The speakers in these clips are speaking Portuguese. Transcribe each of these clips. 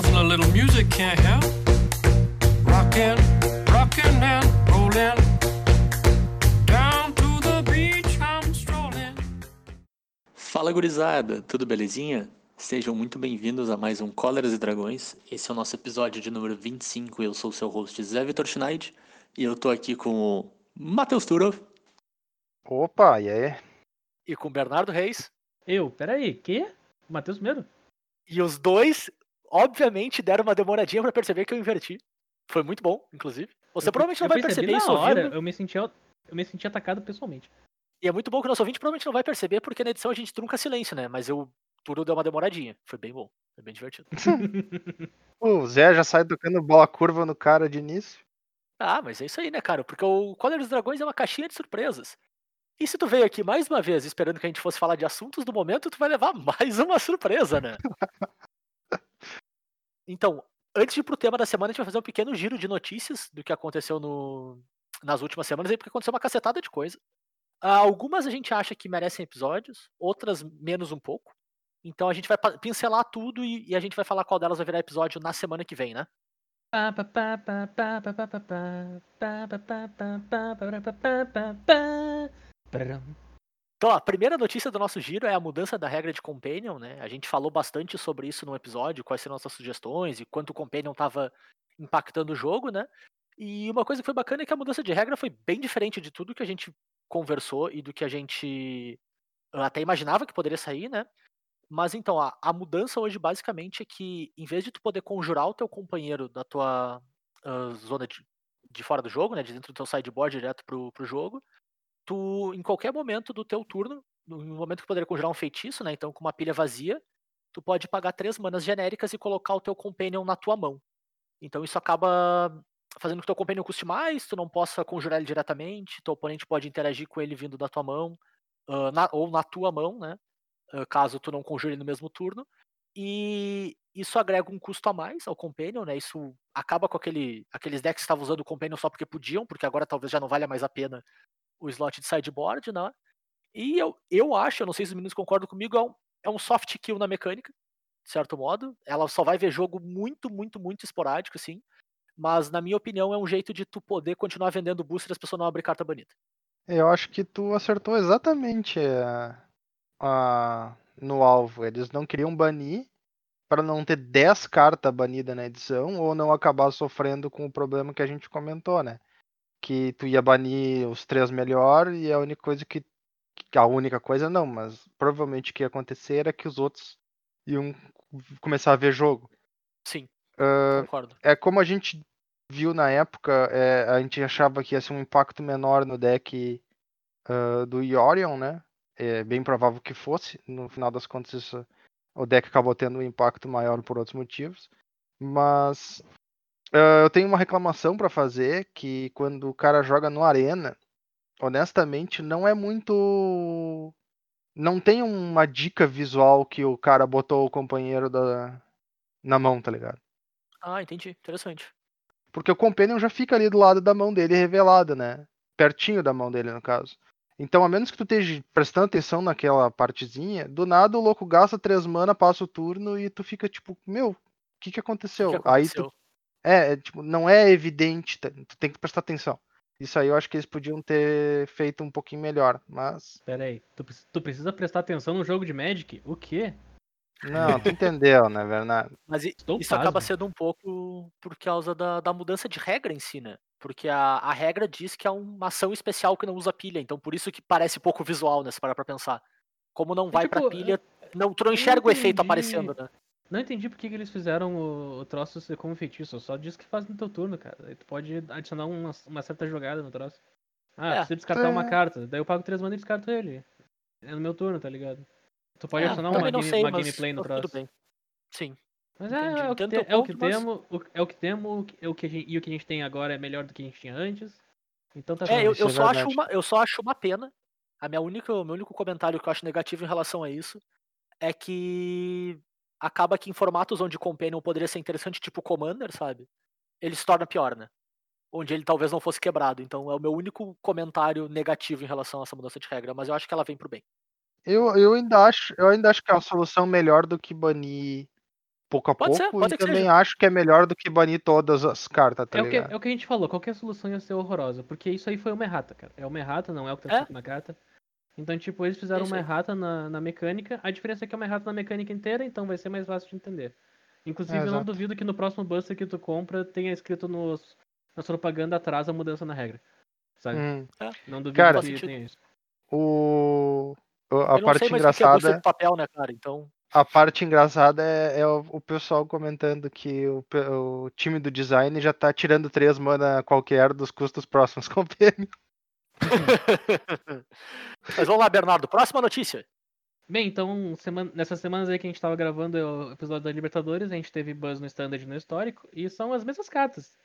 nothing a little music can't help. Rockin', rockin' and rollin'. Down to the beach I'm strolling. Fala gurizada, tudo belezinha? Sejam muito bem-vindos a mais um Cóleras e Dragões. Esse é o nosso episódio de número 25. Eu sou o seu host Zé Vitor Schneid e eu tô aqui com o Matheus Turov. Opa, e aí? e com o Bernardo Reis. Eu, peraí, que? Matheus mesmo? E os dois, obviamente, deram uma demoradinha pra perceber que eu inverti. Foi muito bom, inclusive. Você Eu- provavelmente não eu vai perceber isso hora, ouvindo. Eu me senti, eu me senti atacado pessoalmente. E é muito bom que o nosso ouvinte provavelmente não vai perceber, porque na edição a gente trunca silêncio, né? Mas eu tudo deu uma demoradinha. Foi bem bom. Foi bem divertido. O Zé já sai tocando bola curva no cara de início. Ah, mas é isso aí, né, cara? Porque o Cólera dos Dragões é uma caixinha de surpresas. E se tu veio aqui mais uma vez esperando que a gente fosse falar de assuntos do momento, tu vai levar mais uma surpresa, né? Então, antes de ir pro tema da semana, a gente vai fazer um pequeno giro de notícias do que aconteceu no- nas últimas semanas aí, porque aconteceu uma cacetada de coisa. Ah, algumas a gente acha que merecem episódios, outras menos um pouco. Então a gente vai pincelar tudo e, e a gente vai falar qual delas vai virar episódio na semana que vem, né? Então, a primeira notícia do nosso giro é a mudança da regra de Companion, né? A gente falou bastante sobre isso no episódio, quais seriam nossas sugestões e quanto o Companion estava impactando o jogo, né? E uma coisa que foi bacana é que a mudança de regra foi bem diferente de tudo que a gente conversou e do que a gente até imaginava que poderia sair, né? Mas então, a, a mudança hoje basicamente é que, em vez de tu poder conjurar o teu companheiro da tua ah, zona de, de fora do jogo, né? De dentro do teu sideboard direto pro, pro jogo, tu, em qualquer momento do teu turno, no momento que poderia conjurar um feitiço, né? Então, com uma pilha vazia, tu pode pagar três manas genéricas e colocar o teu companion na tua mão. Então isso acaba fazendo que o teu companion custe mais, tu não possa conjurar ele diretamente, teu oponente pode interagir com ele vindo da tua mão, ah, na- ou na tua mão, né? ah, caso tu não conjure no mesmo turno. E isso agrega um custo a mais ao Companion, né? Isso acaba com aquele, aqueles decks que estavam usando o Companion só porque podiam, porque agora talvez já não valha mais a pena o slot de sideboard, né? E eu, eu acho, eu não sei se os meninos concordam comigo, é um, é um soft kill na mecânica, de certo modo. Ela só vai ver jogo muito, muito, muito esporádico, assim. Mas, na minha opinião, é um jeito de tu poder continuar vendendo booster e as pessoas não abrir carta banida. Eu acho que tu acertou exatamente a- a- no alvo. Eles não queriam banir para não ter 10 cartas banidas na edição ou não acabar sofrendo com o problema que a gente comentou, né? Que tu ia banir os três melhor e a única coisa que. A única coisa não, mas provavelmente o que ia acontecer era que os outros iam começar a ver jogo. Sim, Ah, concordo. é como a gente viu na época, é, a gente achava que ia ser um impacto menor no deck ah, do Yorion, né? É bem provável que fosse. No final das contas, isso- o deck acabou tendo um impacto maior por outros motivos. Mas ah, eu tenho uma reclamação para fazer que quando o cara joga no Arena, honestamente, não é muito. Não tem uma dica visual que o cara botou o companheiro da... na mão, tá ligado? Ah, entendi. Interessante. Porque o Companion já fica ali do lado da mão dele revelado, né? Pertinho da mão dele, no caso. Então, a menos que tu esteja prestando atenção naquela partezinha, do nada o louco gasta três mana, passa o turno e tu fica tipo, meu, o que que aconteceu? que que Aí aconteceu? tu. É, é, tipo, não é evidente, tá? tu tem que prestar atenção. Isso aí eu acho que eles podiam ter feito um pouquinho melhor, mas. Pera aí, tu, tu precisa prestar atenção no jogo de Magic? O quê? Não, tu entendeu, né, Bernardo? Mas Estou isso acaba pasmo. sendo um pouco por causa da, da mudança de regra em si, né? Porque a, a regra diz que é uma ação especial que não usa pilha, então por isso que parece pouco visual, né? Se parar pra pensar. Como não vai pra tipo, pilha, não, tu não enxerga o efeito aparecendo, né? Não entendi por que, que eles fizeram o, o troço ser como feitiço. Só diz que faz no teu turno, cara. Aí tu pode adicionar uma, uma certa jogada no troço. Ah, É. precisa descartar uma É. carta. Daí eu pago três mana e descarto ele. É no meu turno, tá ligado? Tu pode É, adicionar uma, game- sei, uma gameplay no tá troço. Tudo bem. Sim. Mas é, é o que, Entendo te- teu é o que mas- temos, é o que temos, é o que a gente, e o que a gente tem agora é melhor do que a gente tinha antes. Então tá É, eu, isso eu é só acho uma, eu só acho uma pena. A minha única, o meu único comentário que eu acho negativo em relação a isso é que acaba que em formatos onde Companion poderia ser interessante, tipo Commander, sabe? Ele se torna pior, né? Onde ele talvez não fosse quebrado. Então é o meu único comentário negativo em relação a essa mudança de regra, mas eu acho que ela vem pro bem. Eu, eu ainda acho, eu ainda acho que é uma solução melhor do que banir pouco a Pode ser, pouco pode e ser também seja. acho que é melhor do que banir todas as cartas, tá É o, que, ligado? é o que a gente falou, qualquer solução ia ser horrorosa, porque isso aí foi uma errata, cara. É uma errata, não é o que tá É. na carta. Então, tipo, eles fizeram isso uma errata na, na mecânica. A diferença é que é uma errata na mecânica inteira, então vai ser mais fácil de entender. Inclusive, É, eu não duvido que no próximo Buster que tu compra tenha escrito nos, nas propaganda atrás a mudança na regra. Sabe? Hum. Não duvido Cara- que tenha isso. O... o- A eu não parte é engraçada, de papel, né, cara? Então. a parte engraçada é, é o, o pessoal comentando que o, o time do design já tá tirando três mana qualquer dos custos próximos com o PM. Mas vamos lá, Bernardo. Próxima notícia. Bem, então, semana- nessas semanas aí que a gente tava gravando o episódio da Libertadores, a gente teve Buzz no Standard e no Histórico, e são as mesmas cartas.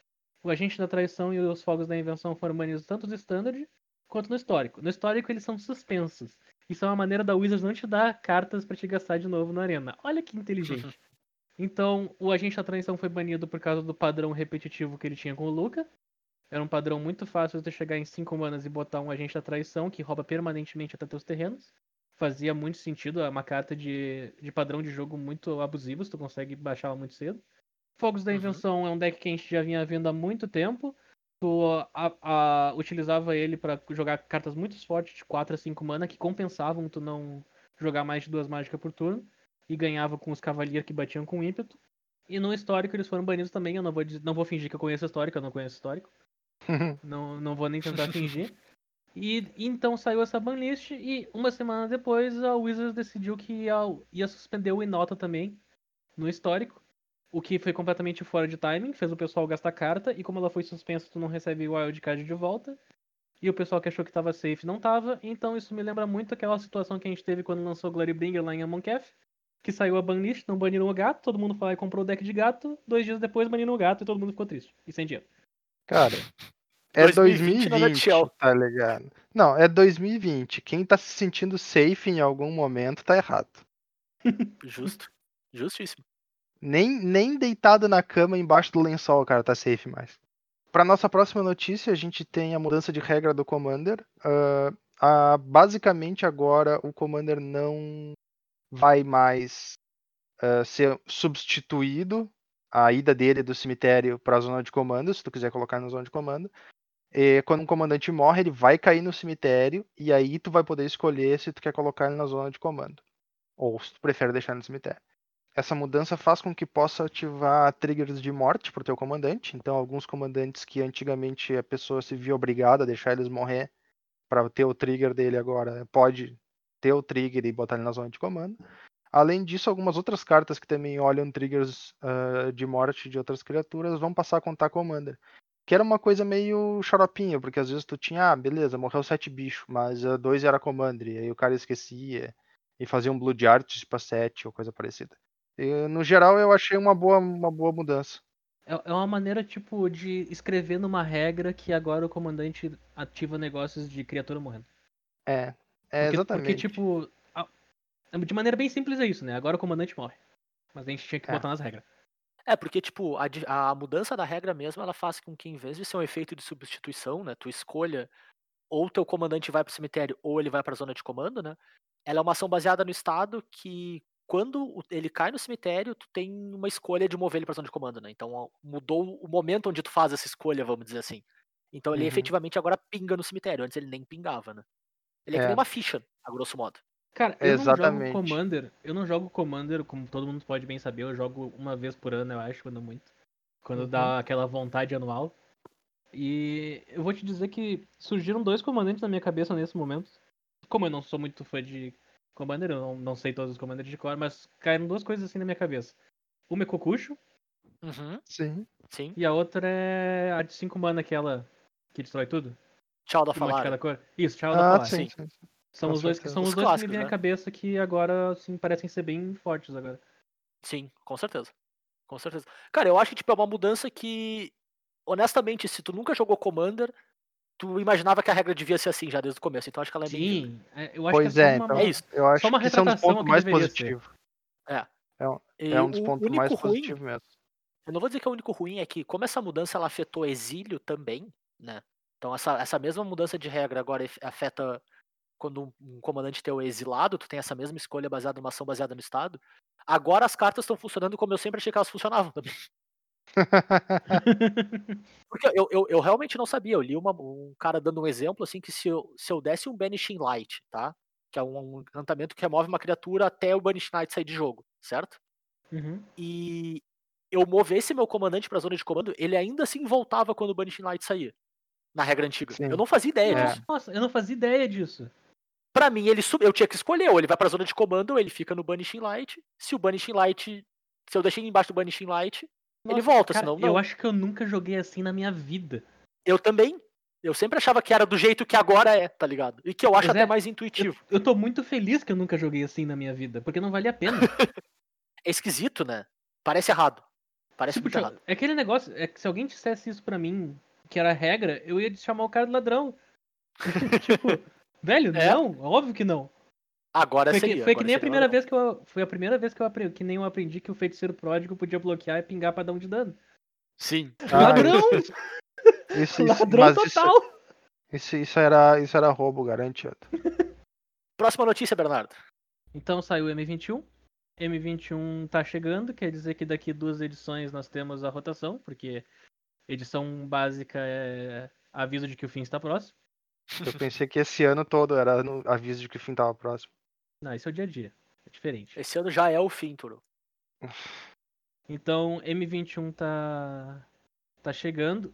O Agente da Traição e os Fogos da Invenção foram banidos tanto no Standard quanto no Histórico. No Histórico eles são suspensos. Isso é uma maneira da Wizards não te dar cartas pra te gastar de novo na Arena. Olha que inteligente. Então, o Agente da Traição foi banido por causa do padrão repetitivo que ele tinha com o Luca. Era um padrão muito fácil de tu chegar em 5 manas e botar um Agente da Traição que rouba permanentemente até teus terrenos fazia muito sentido, é uma carta de, de padrão de jogo muito abusivo, se tu consegue baixar ela muito cedo. Fogos da Uhum. Invenção é um deck que a gente já vinha vendo há muito tempo. Tu a- a- utilizava ele pra jogar cartas muito fortes de 4 a 5 mana que compensavam tu não jogar mais de duas mágicas por turno e ganhava com os Cavalier que batiam com ímpeto. E no histórico eles foram banidos também, eu não vou, não vou fingir que eu conheço histórico, eu não conheço histórico. Não, não vou nem tentar fingir. E então saiu essa banlist e uma semana depois a Wizards decidiu que ia, ia suspender o Inota também no histórico. O que foi completamente fora de timing, fez o pessoal gastar carta, e como ela foi suspensa, tu não recebe o wildcard de volta. E o pessoal que achou que tava safe não tava, então isso me lembra muito aquela situação que a gente teve quando lançou Glorybringer lá em Amonkhet, que saiu a banlist, não baniram o gato, todo mundo foi lá e comprou o deck de gato, dois dias depois baniram o gato e todo mundo ficou triste, e sem dinheiro. Cara, é 2020 2020, no nutshell. tá ligado? Não, é 2020. Quem tá se sentindo safe em algum momento tá errado. Justo. Justíssimo. Nem, nem deitado na cama embaixo do lençol cara tá safe mais. Para nossa próxima notícia, a gente tem a mudança de regra do Commander. Ah, basicamente, agora o Commander não vai mais ah, ser substituído a ida dele do cemitério para a zona de comando, se tu quiser colocar na zona de comando. E quando um comandante morre, ele vai cair no cemitério e aí tu vai poder escolher se tu quer colocar ele na zona de comando ou se tu prefere deixar no cemitério. Essa mudança faz com que possa ativar triggers de morte pro teu comandante. Então, alguns comandantes que antigamente a pessoa se via obrigada a deixar eles morrer para ter o trigger dele agora, né, pode ter o trigger e botar ele na zona de comando. Além disso, algumas outras cartas que também olham triggers ah, de morte de outras criaturas vão passar a contar commander. Que era uma coisa meio xaropinha, porque às vezes tu tinha, ah, beleza, morreu sete bichos, mas ah, dois era commander, e aí o cara esquecia e fazia um Blood Artist pra sete ou coisa parecida. E, no geral, eu achei uma boa, uma boa mudança. É é uma maneira, tipo, de escrever numa regra que agora o comandante ativa negócios de criatura morrendo. É, é Porque, exatamente. porque, tipo, de maneira bem simples é isso, né? Agora o comandante morre. Mas a gente tinha que É. botar nas regras. É, porque, tipo, a, a mudança da regra mesmo, ela faz com que, em vez de ser um efeito de substituição, né, tu escolha ou teu comandante vai pro cemitério ou ele vai pra zona de comando, né, ela é uma ação baseada no estado que, quando ele cai no cemitério, tu tem uma escolha de mover ele pra zona de comando, né, então mudou o momento onde tu faz essa escolha, vamos dizer assim. Então ele Uhum. efetivamente agora pinga no cemitério, antes ele nem pingava, né. Ele é, que É. nem uma ficha, a grosso modo. Cara, eu Exatamente. não jogo Commander. Eu não jogo Commander, como todo mundo pode bem saber. Eu jogo uma vez por ano, eu acho, quando muito. Quando Uhum. dá aquela vontade anual. E eu vou te dizer que surgiram dois comandantes na minha cabeça nesse momento. Como eu não sou muito fã de Commander, eu não, não sei todos os commanders de cor, mas caíram duas coisas assim na minha cabeça. Uma é Kokusho Uhum, Sim. sim. e a outra é a de 5 mana, aquela que destrói tudo. Tchau da falar. cor. Isso, tchau da Ah, Falar. sim, sim. sim. São com os dois que certeza. são os, Os dois que me vêm à né? cabeça que agora assim parecem ser bem fortes agora. Sim, com certeza. Com certeza. Cara, eu acho que tipo, é uma mudança que, honestamente, se tu nunca jogou Commander, tu imaginava que a regra devia ser assim já desde o começo. Então acho que ela é bem. Sim, é, eu acho Pois que é, é, uma, então É isso. eu acho uma que esse é um dos pontos mais deveria ser. positivos. E É um dos pontos mais ruim, positivos mesmo. eu não vou dizer que é o único ruim, é que como essa mudança ela afetou exílio também, né? Então essa, essa mesma mudança de regra agora afeta quando um, comandante teu é exilado, tu tem essa mesma escolha baseada numa ação baseada no estado. Agora as cartas estão funcionando como eu sempre achei que elas funcionavam também. Porque eu, eu, eu realmente não sabia. Eu li uma- um cara dando um exemplo assim que se eu, se eu desse um Banishing Light, tá? Que é um, um encantamento que remove uma criatura até o Banishing Light sair de jogo, certo? Uhum. E eu movesse meu comandante pra zona de comando, ele ainda assim voltava quando o Banishing Light saía. Na regra antiga. Sim. Eu não fazia ideia É. disso. Nossa, eu não fazia ideia disso. Pra mim, ele eu tinha que escolher, ou ele vai pra zona de comando, ou ele fica no Banishing Light. Se o Banishing Light. Se eu deixei ele embaixo do Banishing Light, ele Nossa, volta, cara, senão não. Eu acho que eu nunca joguei assim na minha vida. Eu também. Eu sempre achava que era do jeito que agora é, tá ligado? E que eu acho até é, mais intuitivo. Eu tô muito feliz que eu nunca joguei assim na minha vida, porque não valia a pena. É esquisito, né? Parece errado. Parece Tipo, muito errado. é aquele negócio, é que se alguém dissesse isso pra mim, que era regra, eu ia chamar o cara de ladrão. tipo, velho, É. não, óbvio que não. Agora Foi, seria. que, foi que agora nem a primeira vez que eu. Foi a primeira vez que eu aprendi, que nem eu aprendi que o feiticeiro pródigo podia bloquear e pingar pra dar um de dano. Sim. Ah, ladrão! Isso, isso, ladrão total! isso, isso era, isso era roubo, garante. Otto. Próxima notícia, Bernardo. Então saiu o M21. M21 tá chegando, quer dizer que daqui duas edições nós temos a rotação, porque edição básica é aviso de que o fim está próximo. Eu pensei que esse ano todo era no aviso de que o fim tava próximo. Não, esse é o dia a dia. É diferente. Esse ano já é o fim, Turo. Então, M21 tá tá chegando.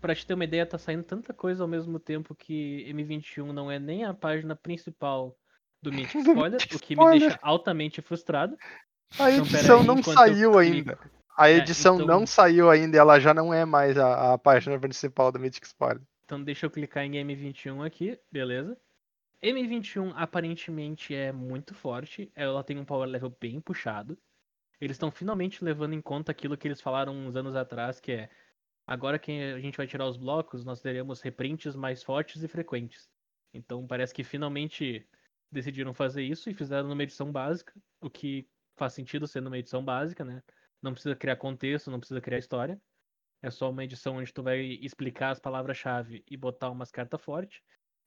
Pra te ter uma ideia, tá saindo tanta coisa ao mesmo tempo que M21 não é nem a página principal do Mythic Spoiler, o que me deixa altamente frustrado. A Então, edição peraí, não enquanto saiu eu ainda. A É, edição então- não saiu ainda, ela já não é mais a, a página principal do Mythic Spoiler. Então deixa eu clicar em M21 aqui, beleza. M21 aparentemente é muito forte, ela tem um power level bem puxado. Eles estão finalmente levando em conta aquilo que eles falaram uns anos atrás, que é agora que a gente vai tirar os blocos, nós teremos reprints mais fortes e frequentes. Então parece que finalmente decidiram fazer isso e fizeram numa edição básica, o que faz sentido sendo uma edição básica, né? Não precisa criar contexto, não precisa criar história. É só uma edição onde tu vai explicar as palavras-chave e botar umas cartas fortes.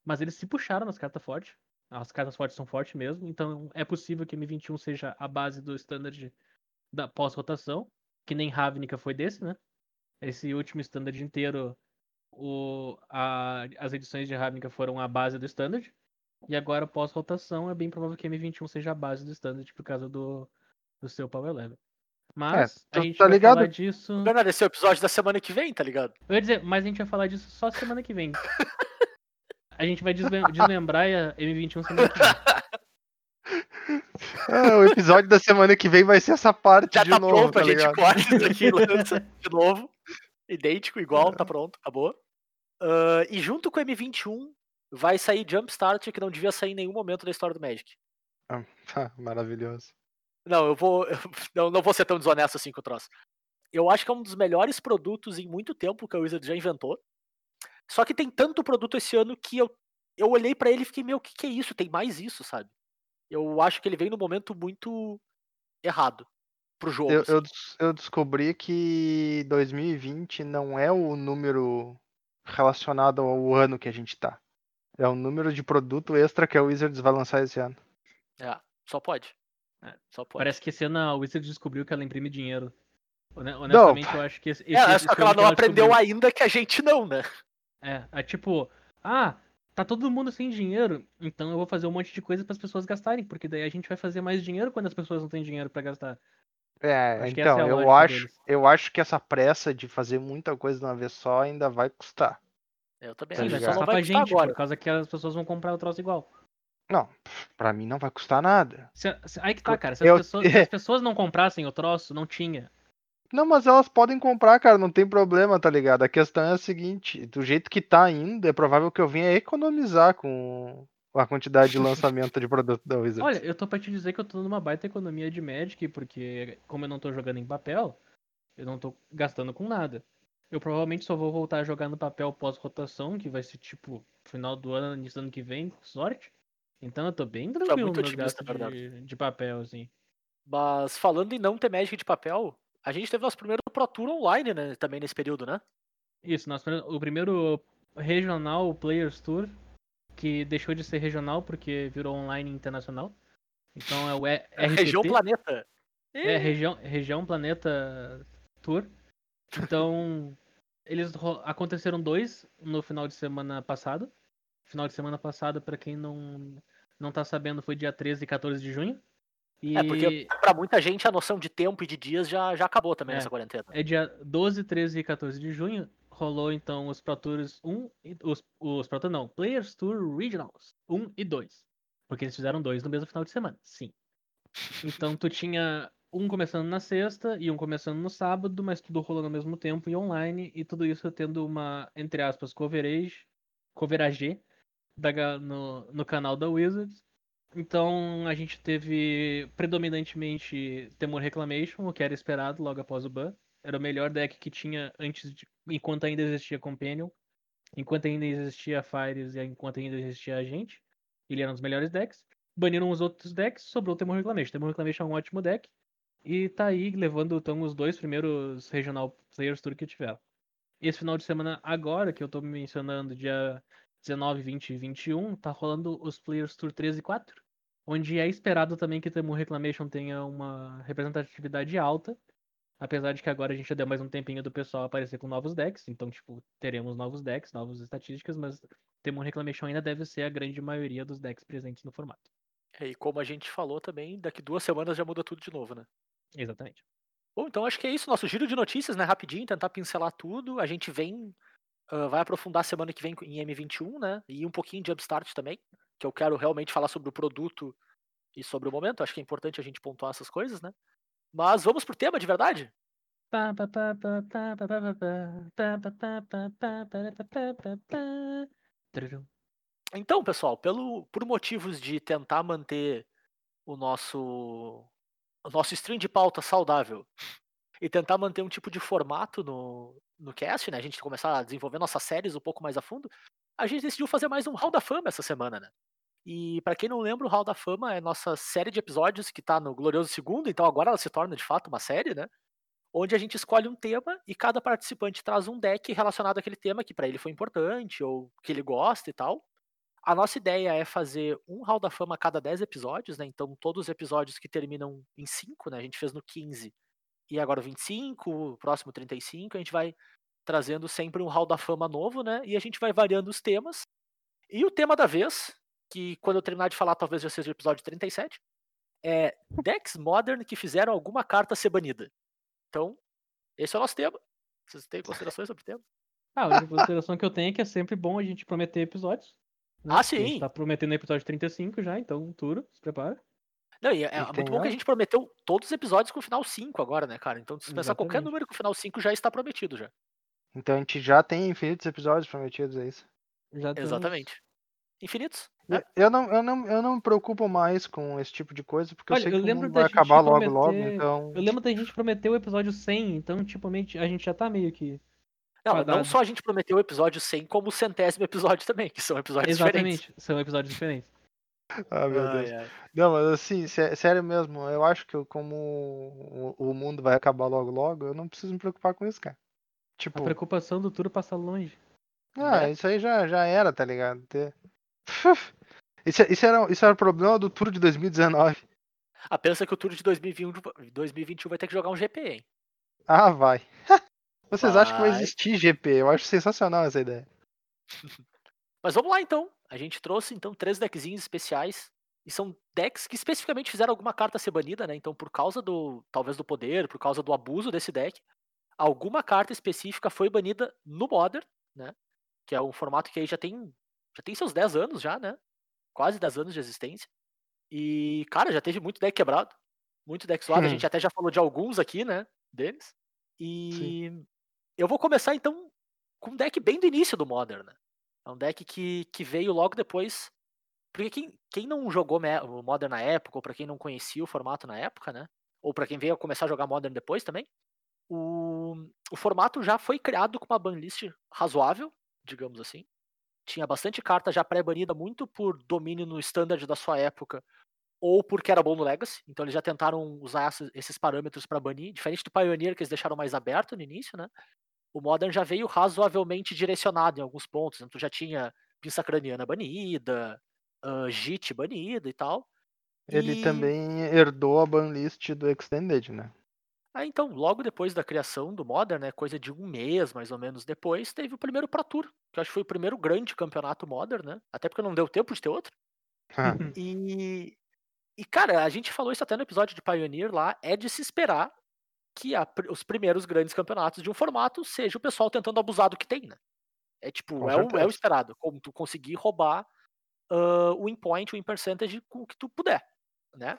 Mas eles se puxaram nas cartas fortes. As cartas fortes são fortes mesmo. Então é possível que M21 seja a base do standard da pós-rotação. Que nem Ravnica foi desse, né? Esse último standard inteiro, o, a- as edições de Ravnica foram a base do standard. E agora, pós-rotação, é bem provável que M21 seja a base do standard por causa do, do seu power level. Mas tu a gente tá vai ligado? falar disso. Bernardo, esse é o episódio da semana que vem, tá ligado? Eu ia dizer, mas a gente vai falar disso só semana que vem. A gente vai desmem- desmembrar a M21 semana que vem. Ah, o episódio da semana que vem vai ser essa parte Já de tá novo, pronto, tá a gente corta isso aqui lança de novo. Idêntico, igual, tá pronto, acabou. Ah, e junto com o M21 vai sair Jumpstart, que não devia sair em nenhum momento da história do Magic. Ah, maravilhoso. Não, eu vou. eu não, não vou ser tão desonesto assim com o troço. Eu acho que é um dos melhores produtos em muito tempo que a Wizard já inventou. Só que tem tanto produto esse ano que eu, eu olhei pra ele e fiquei, meu, o que, que é isso? Tem mais isso, sabe? Eu acho que ele vem no momento muito errado pro jogo. Eu, assim. eu, eu descobri que 2020 não é o número relacionado ao ano que a gente tá. É o número de produto extra que a Wizards vai lançar esse ano. É, só pode. É, Só pode. Parece que esse ano a Wizard descobriu que ela imprime dinheiro. Hone- Honestamente, eu acho que esse, É, esse- é esse só que ela não aprendeu descobriu. ainda que a gente não, né? É, é tipo, ah, tá todo mundo sem dinheiro, então eu vou fazer um monte de coisa para as pessoas gastarem, porque daí a gente vai fazer mais dinheiro quando as pessoas não têm dinheiro para gastar. É, Acho então, é eu acho, deles. eu acho que essa pressa de fazer muita coisa de uma vez só ainda vai custar. Eu também acho. Só não custar vai pra custar gente, agora. por causa que as pessoas vão comprar o troço igual. Não, pra mim não vai custar nada. Se- se- aí que tá, cara. Se as, Eu- pessoas, se as pessoas não comprassem o troço, não tinha. Não, mas elas podem comprar, cara, não tem problema, tá ligado? A questão é a seguinte, do jeito que tá indo, é provável que eu venha economizar com a quantidade de lançamento de produto da Wizards. Olha, eu tô pra te dizer que eu tô numa baita economia de Magic, porque como eu não tô jogando em papel, eu não tô gastando com nada. Eu provavelmente só vou voltar a jogar no papel pós-rotação, que vai ser tipo final do ano, início do ano que vem, com sorte. Então eu tô bem tranquilo muito nos otimista, gastos Bernardo. de, de papel, assim. Mas falando em não ter Magic de papel, a gente teve nosso primeiro Pro Tour online, né? Também nesse período, né? Isso, nosso, o primeiro regional Players Tour que deixou de ser regional porque virou online internacional. Então é o E- RPT. Região Planeta. É, região, região Planeta Tour. Então, eles aconteceram dois no final de semana passado. Final de semana passado, pra quem não não tá sabendo, foi dia 13 e 14 de junho. E É, porque pra muita gente a noção de tempo e de dias já, já acabou também É. nessa quarentena. é dia 12, 13 e 14 de junho. Rolou então os Pro Tours 1 e os, os Pro Tour não, Players Tour Regionals 1 e 2. Porque eles fizeram dois no mesmo final de semana. Sim. Então tu tinha um começando na sexta e um começando no sábado, mas tudo rolando ao mesmo tempo e online, e tudo isso tendo uma, entre aspas, coverage, coverage da, no, no canal da Wizards. Então a gente teve predominantemente Temor Reclamation, o que era esperado logo após o ban. Era o melhor deck que tinha antes de, enquanto ainda existia Companion, enquanto ainda existia Fires e enquanto ainda existia a gente. Ele era um dos melhores decks. Baniram os outros decks, sobrou o Temor Reclamation. Temor Reclamation é um ótimo deck. E tá aí levando então os dois primeiros Regional Players Tour que tiveram. Esse final de semana agora, que eu tô mencionando, dia 19, 20 e 21, tá rolando os Players Tour 13 e 4. Onde é esperado também que Temur Reclamation tenha uma representatividade alta. Apesar de que agora a gente já deu mais um tempinho do pessoal aparecer com novos decks. Então, tipo, teremos novos decks, novas estatísticas, mas Temur Reclamation ainda deve ser a grande maioria dos decks presentes no formato. É, E como a gente falou também, daqui duas semanas já muda tudo de novo, né? Exatamente. Bom, então acho que é isso, nosso giro de notícias, né? Rapidinho, tentar pincelar tudo. A gente vem, Uh, vai aprofundar semana que vem em M21, né? E um pouquinho de Upstart também, que eu quero realmente falar sobre o produto e sobre o momento. Acho que é importante a gente pontuar essas coisas, né? Mas vamos pro tema de verdade? Então, pessoal, pelo, por motivos de tentar manter o nosso o nosso stream de pauta saudável e tentar manter um tipo de formato no, no cast, né? A gente começar a desenvolver nossas séries um pouco mais a fundo, a gente decidiu fazer mais um Hall da Fama essa semana, né? E pra quem não lembra, o Hall da Fama é nossa série de episódios que tá no Glorioso Segundo, então agora ela se torna de fato uma série, né? Onde a gente escolhe um tema e cada participante traz um deck relacionado àquele tema que pra ele foi importante ou que ele gosta e tal. A nossa ideia é fazer um Hall da Fama a cada 10 episódios, né? Então, todos os episódios que terminam em 5, né? A gente fez no 15 e agora o 25, o próximo 35, a gente vai trazendo sempre um Hall da Fama novo, né? E a gente vai variando os temas. E o tema da vez, que quando eu terminar de falar, talvez já seja o episódio 37, é decks modern que fizeram alguma carta ser banida. Então, esse é o nosso tema. Vocês têm considerações sobre o tema? Ah, a única consideração que eu tenho é que é sempre bom a gente prometer episódios. né? Ah, A gente sim. tá prometendo episódio 35 já, então, Turo, se prepara. Não, e é, é E muito tem bom que a gente prometeu todos os episódios com o final 5 agora, né, cara? Então, se pensar qualquer Exatamente. número com o final 5 já está prometido já. Então a gente já tem infinitos episódios prometidos, é isso? Exatamente. Infinitos. Eu- Eu não, eu, não, eu não me preocupo mais com esse tipo de coisa, porque Olha, eu sei eu que o lembro vai acabar logo logo, prometer- então. Eu lembro da gente prometer o episódio 100, então, tipo, a gente- já tá meio que. Não, não só a gente prometeu o episódio 100, como o centésimo episódio também, que são episódios diferentes. Exatamente, são episódios diferentes. Ah, meu Deus. Ai, ai. Não, mas assim, sé- sério mesmo, eu acho que eu- como o, mundo vai acabar logo logo, eu não preciso me preocupar com isso, cara. A Tipo, preocupação do Turo passa longe. ah, né? isso aí já, já era, tá ligado? Isso, isso, era, isso era o problema do Tour de 2019. Ah, pensa que o Tour de 2021, 2021 vai ter que jogar um GP, hein? Ah, vai. Vocês acham que vai Vai. existir GP? Eu acho sensacional essa ideia. Mas vamos lá então. A gente trouxe então três deckzinhos especiais. E são decks que especificamente fizeram alguma carta ser banida, né? Então, por causa do. Talvez do poder, por causa do abuso desse deck, alguma carta específica foi banida no Modern, né? Que é um formato que aí já tem. Já tem seus 10 anos já, né? Quase 10 anos de existência. E, cara, já teve muito deck quebrado. Muito deck zoado. A Hum. gente até já falou de alguns aqui, né? Deles. E eu vou começar então com um deck bem do início do Modern, né? É um deck que, que veio logo depois. Porque quem, quem não jogou Modern na época, ou pra quem não conhecia o formato na época, né? Ou pra quem veio começar a jogar Modern depois também, o, o formato já foi criado com uma banlist razoável, digamos assim. Tinha bastante carta já pré-banida, muito por domínio no standard da sua época, ou porque era bom no Legacy. Então eles já tentaram usar esses- parâmetros pra banir, diferente do Pioneer, que eles deixaram mais aberto no início, né? O Modern já veio razoavelmente direcionado em alguns pontos. Então, tu já tinha pinça craniana banida, uh, JIT banida e tal. Ele E- também herdou a banlist do Extended, né? Aí então, logo depois da criação do Modern, né, coisa de um mês mais ou menos depois, teve o primeiro Pro Tour, que eu acho que foi o primeiro grande campeonato Modern, né? Até porque não deu tempo de ter outro. Ah, E, e cara, a gente falou isso até no episódio de Pioneer lá, é de se esperar que a os primeiros grandes campeonatos de um formato seja o pessoal tentando abusar do que tem, né? É tipo, é o, é o esperado, como tu conseguir roubar ah, o win point, o win percentage com o que tu puder, né?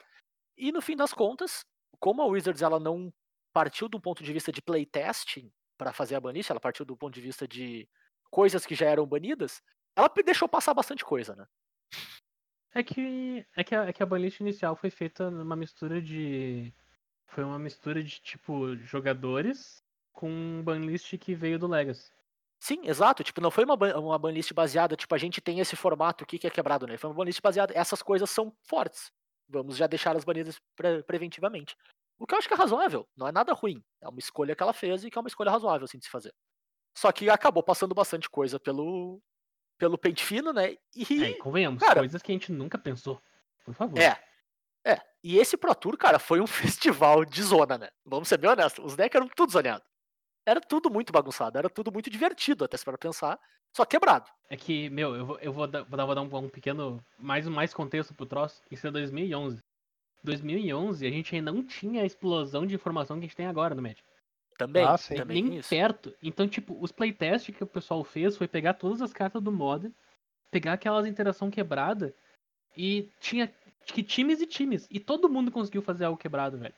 E no fim das contas, como a Wizards ela não partiu do ponto de vista de playtesting para fazer a banish, ela partiu do ponto de vista de coisas que já eram banidas, ela deixou passar bastante coisa, né? É que, é que, a, é que a banlist inicial foi feita numa mistura de. Foi uma mistura de, tipo, jogadores com um banlist que veio do Legacy. Sim, exato. Tipo, não foi uma, ban- uma banlist baseada, tipo, a gente tem esse formato aqui que é quebrado, né? Foi uma banlist baseada, essas coisas são fortes. Vamos já deixar as banidas pre- preventivamente. O que eu acho que é razoável, não é nada ruim. É uma escolha que ela fez e que é uma escolha razoável, assim, de se fazer. Só que acabou passando bastante coisa pelo, pelo pente fino, né? E, É, convenhamos, cara- coisas que a gente nunca pensou. Por favor. É. É. E esse Pro Tour, cara, foi um festival de zona, né? Vamos ser bem honestos. Os decks eram tudo zoneados. Era tudo muito bagunçado, era tudo muito divertido, até se para pensar, só quebrado. É que, meu, eu vou, eu vou dar, vou dar, vou dar um, um pequeno. Mais, mais contexto pro troço. Isso é 2011. 2011 a gente ainda não tinha a explosão de informação que a gente tem agora no Magic. Também, Ah, sim. também Nem isso. perto. Então, tipo, os playtests que o pessoal fez foi pegar todas as cartas do Modern, pegar aquelas interação quebrada e tinha que times e times. E todo mundo conseguiu fazer algo quebrado, velho.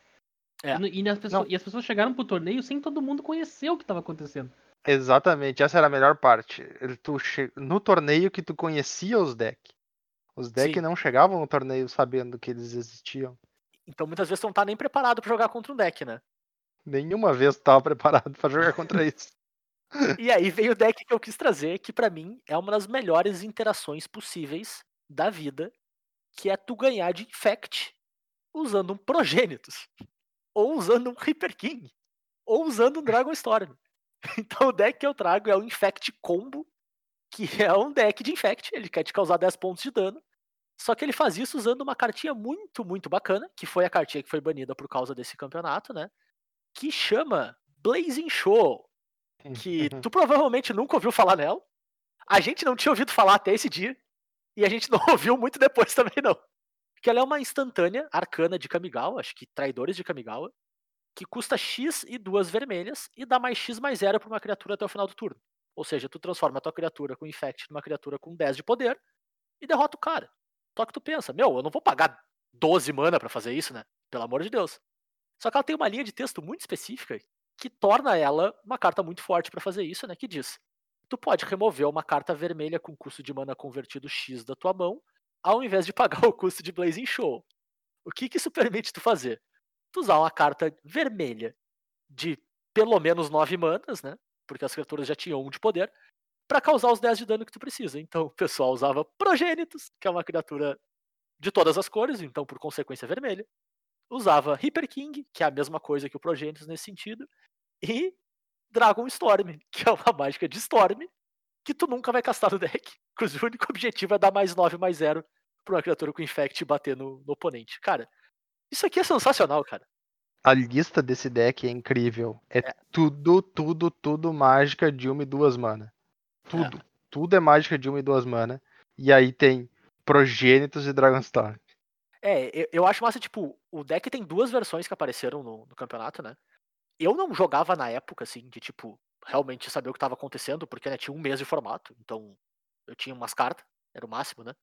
É. E, e as pessoas, e as pessoas chegaram pro torneio sem todo mundo conhecer o que tava acontecendo. Exatamente, essa era a melhor parte. Tu che... No torneio que tu conhecia os decks. Os decks não chegavam no torneio sabendo que eles existiam. Então muitas vezes tu não tá nem preparado pra jogar contra um deck, né? Nenhuma vez tu tava preparado pra jogar contra isso. E aí veio o deck que eu quis trazer, que pra mim é uma das melhores interações possíveis da vida, que é tu ganhar de Infect usando um Progenitus, ou usando um Reaper King, ou usando um Dragon Storm. Então o deck que eu trago é o Infect Combo, que é um deck de Infect, ele quer te causar 10 pontos de dano, só que ele faz isso usando uma cartinha muito, muito bacana, que foi a cartinha que foi banida por causa desse campeonato, né? Que chama Blazing Show que tu provavelmente nunca ouviu falar nela. A gente não tinha ouvido falar até esse dia. E a gente não ouviu muito depois também, não. Que ela é uma instantânea arcana de Kamigawa, acho que traidores de Kamigawa, que custa X e duas vermelhas e dá mais X mais zero pra uma criatura até o final do turno. Ou seja, tu transforma a tua criatura com Infect numa criatura com 10 de poder e derrota o cara. Só que tu pensa, meu, eu não vou pagar 12 mana pra fazer isso, né? Pelo amor de Deus. Só que ela tem uma linha de texto muito específica que torna ela uma carta muito forte pra fazer isso, né? Que diz: tu pode remover uma carta vermelha com custo de mana convertido X da tua mão, ao invés de pagar o custo de Blazing Show. O que, que isso permite tu fazer? Tu usar uma carta vermelha de pelo menos 9 manas, né? Porque as criaturas já tinham 1 de poder, pra causar os 10 de dano que tu precisa. Então o pessoal usava Progenitus, que é uma criatura de todas as cores, então por consequência vermelha. Usava Reaper King, que é a mesma coisa que o Progenitus nesse sentido, e Dragon Storm, que é uma mágica de Storm, que tu nunca vai castar no deck, cujo único objetivo é dar mais 9, mais 0 pra uma criatura com Infect bater no, no oponente. Cara, isso aqui é sensacional, cara. A lista desse deck é incrível. É, tudo, tudo, tudo mágica de uma e duas mana. Tudo. Tudo é mágica de uma e duas mana. E aí tem Progenitus e Dragonstorm. É, eu, eu acho massa, tipo, o deck tem duas versões que apareceram no, no campeonato, né? Eu não jogava na época, assim, de tipo, realmente saber o que tava acontecendo, porque né, tinha um mês de formato, então eu tinha umas cartas, era o máximo, né?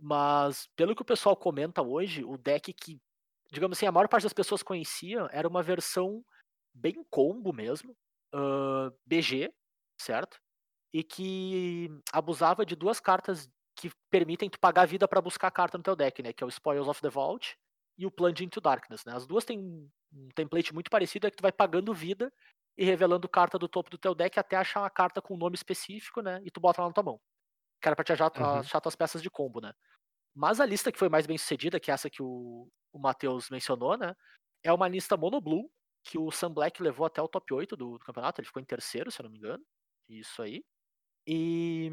Mas, pelo que o pessoal comenta hoje, o deck que, digamos assim, a maior parte das pessoas conhecia era uma versão bem combo mesmo, ah, BG, certo? E que abusava de duas cartas que permitem tu pagar vida pra buscar a carta no teu deck, né? Que é o Spoils of the Vault e o Plunge into Darkness, né? As duas têm um template muito parecido, é que tu vai pagando vida e revelando carta do topo do teu deck até achar uma carta com um nome específico, né? E tu bota lá na tua mão. Que era pra te achar, Uhum. achar tuas peças de combo, né? Mas a lista que foi mais bem sucedida, que é essa que o, o Matheus mencionou, né? É uma lista mono blue, que o Sam Black levou até o top 8 do, do campeonato, ele ficou em terceiro, se eu não me engano. Isso aí. E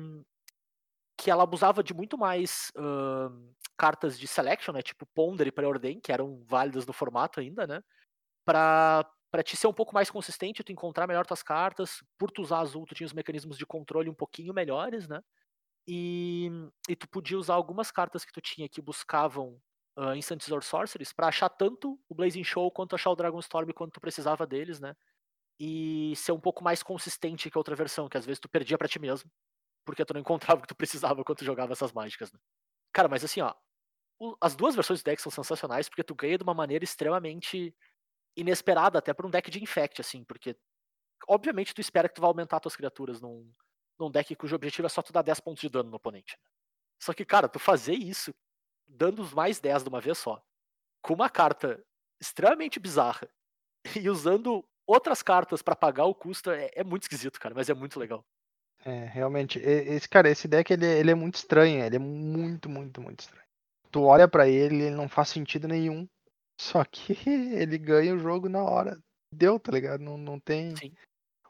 que ela abusava de muito mais ahn, cartas de selection, né? Tipo Ponder e Preordain, que eram válidas no formato ainda, né? Pra te ser um pouco mais consistente, tu encontrar melhor tuas cartas. Por tu usar azul, tu tinha os mecanismos de controle um pouquinho melhores, né? E, e tu podia usar algumas cartas que tu tinha que buscavam uh, Instantes or Sorceries pra achar tanto o Blazing Show quanto achar o Dragon Storm quando tu precisava deles, né? E ser um pouco mais consistente que a outra versão, que às vezes tu perdia pra ti mesmo, porque tu não encontrava o que tu precisava quando tu jogava essas mágicas, né? Cara, mas assim, ó, as duas versões do deck são sensacionais porque tu ganha de uma maneira extremamente inesperada até pra um deck de Infect, assim, porque obviamente tu espera que tu vai aumentar tuas criaturas num, num deck cujo objetivo é só tu dar 10 pontos de dano no oponente. né? Só que, cara, tu fazer isso, dando os mais 10 de uma vez só, com uma carta extremamente bizarra e usando outras cartas pra pagar o custo, é, é muito esquisito, cara, mas é muito legal. É, realmente, esse cara, esse deck ele, ele é muito estranho, ele é muito, muito, muito estranho. Tu olha pra ele, ele não faz sentido nenhum. Só que ele ganha o jogo na hora. Deu, tá ligado? Não, não tem. Sim.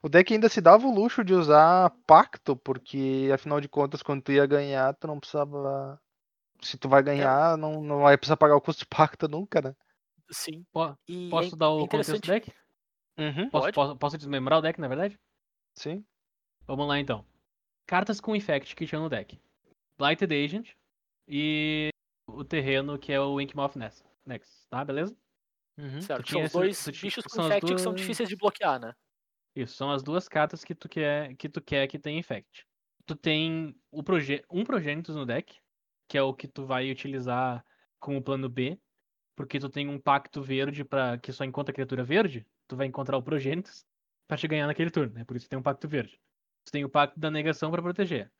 O deck ainda se dava o luxo de usar pacto, porque afinal de contas, quando tu ia ganhar, tu não precisava. Se tu vai ganhar, não, não vai precisar pagar o custo de pacto nunca, né? Sim. Po- E Posso é, dar é o contexto do deck? Uhum. Posso, Pode. posso, posso desmembrar o deck, na verdade? Sim. Vamos lá então. Cartas com Effect que tinha no deck. Blighted Agent e o terreno que é o Inkmoth Nexus, Nexus, tá? Beleza? Uhum. Certo, tinha são os dois tu bichos com infect que são duas- difíceis de bloquear, né? Isso, são as duas cartas que tu quer que, tu quer que tenha Effect. Tu tem o proge um Progenitus no deck, que é o que tu vai utilizar como plano B, porque tu tem um pacto verde para que só encontra criatura verde, tu vai encontrar o Progenitus pra te ganhar naquele turno, né? Por isso tem um pacto verde. Tu tem o pacto da negação pra proteger.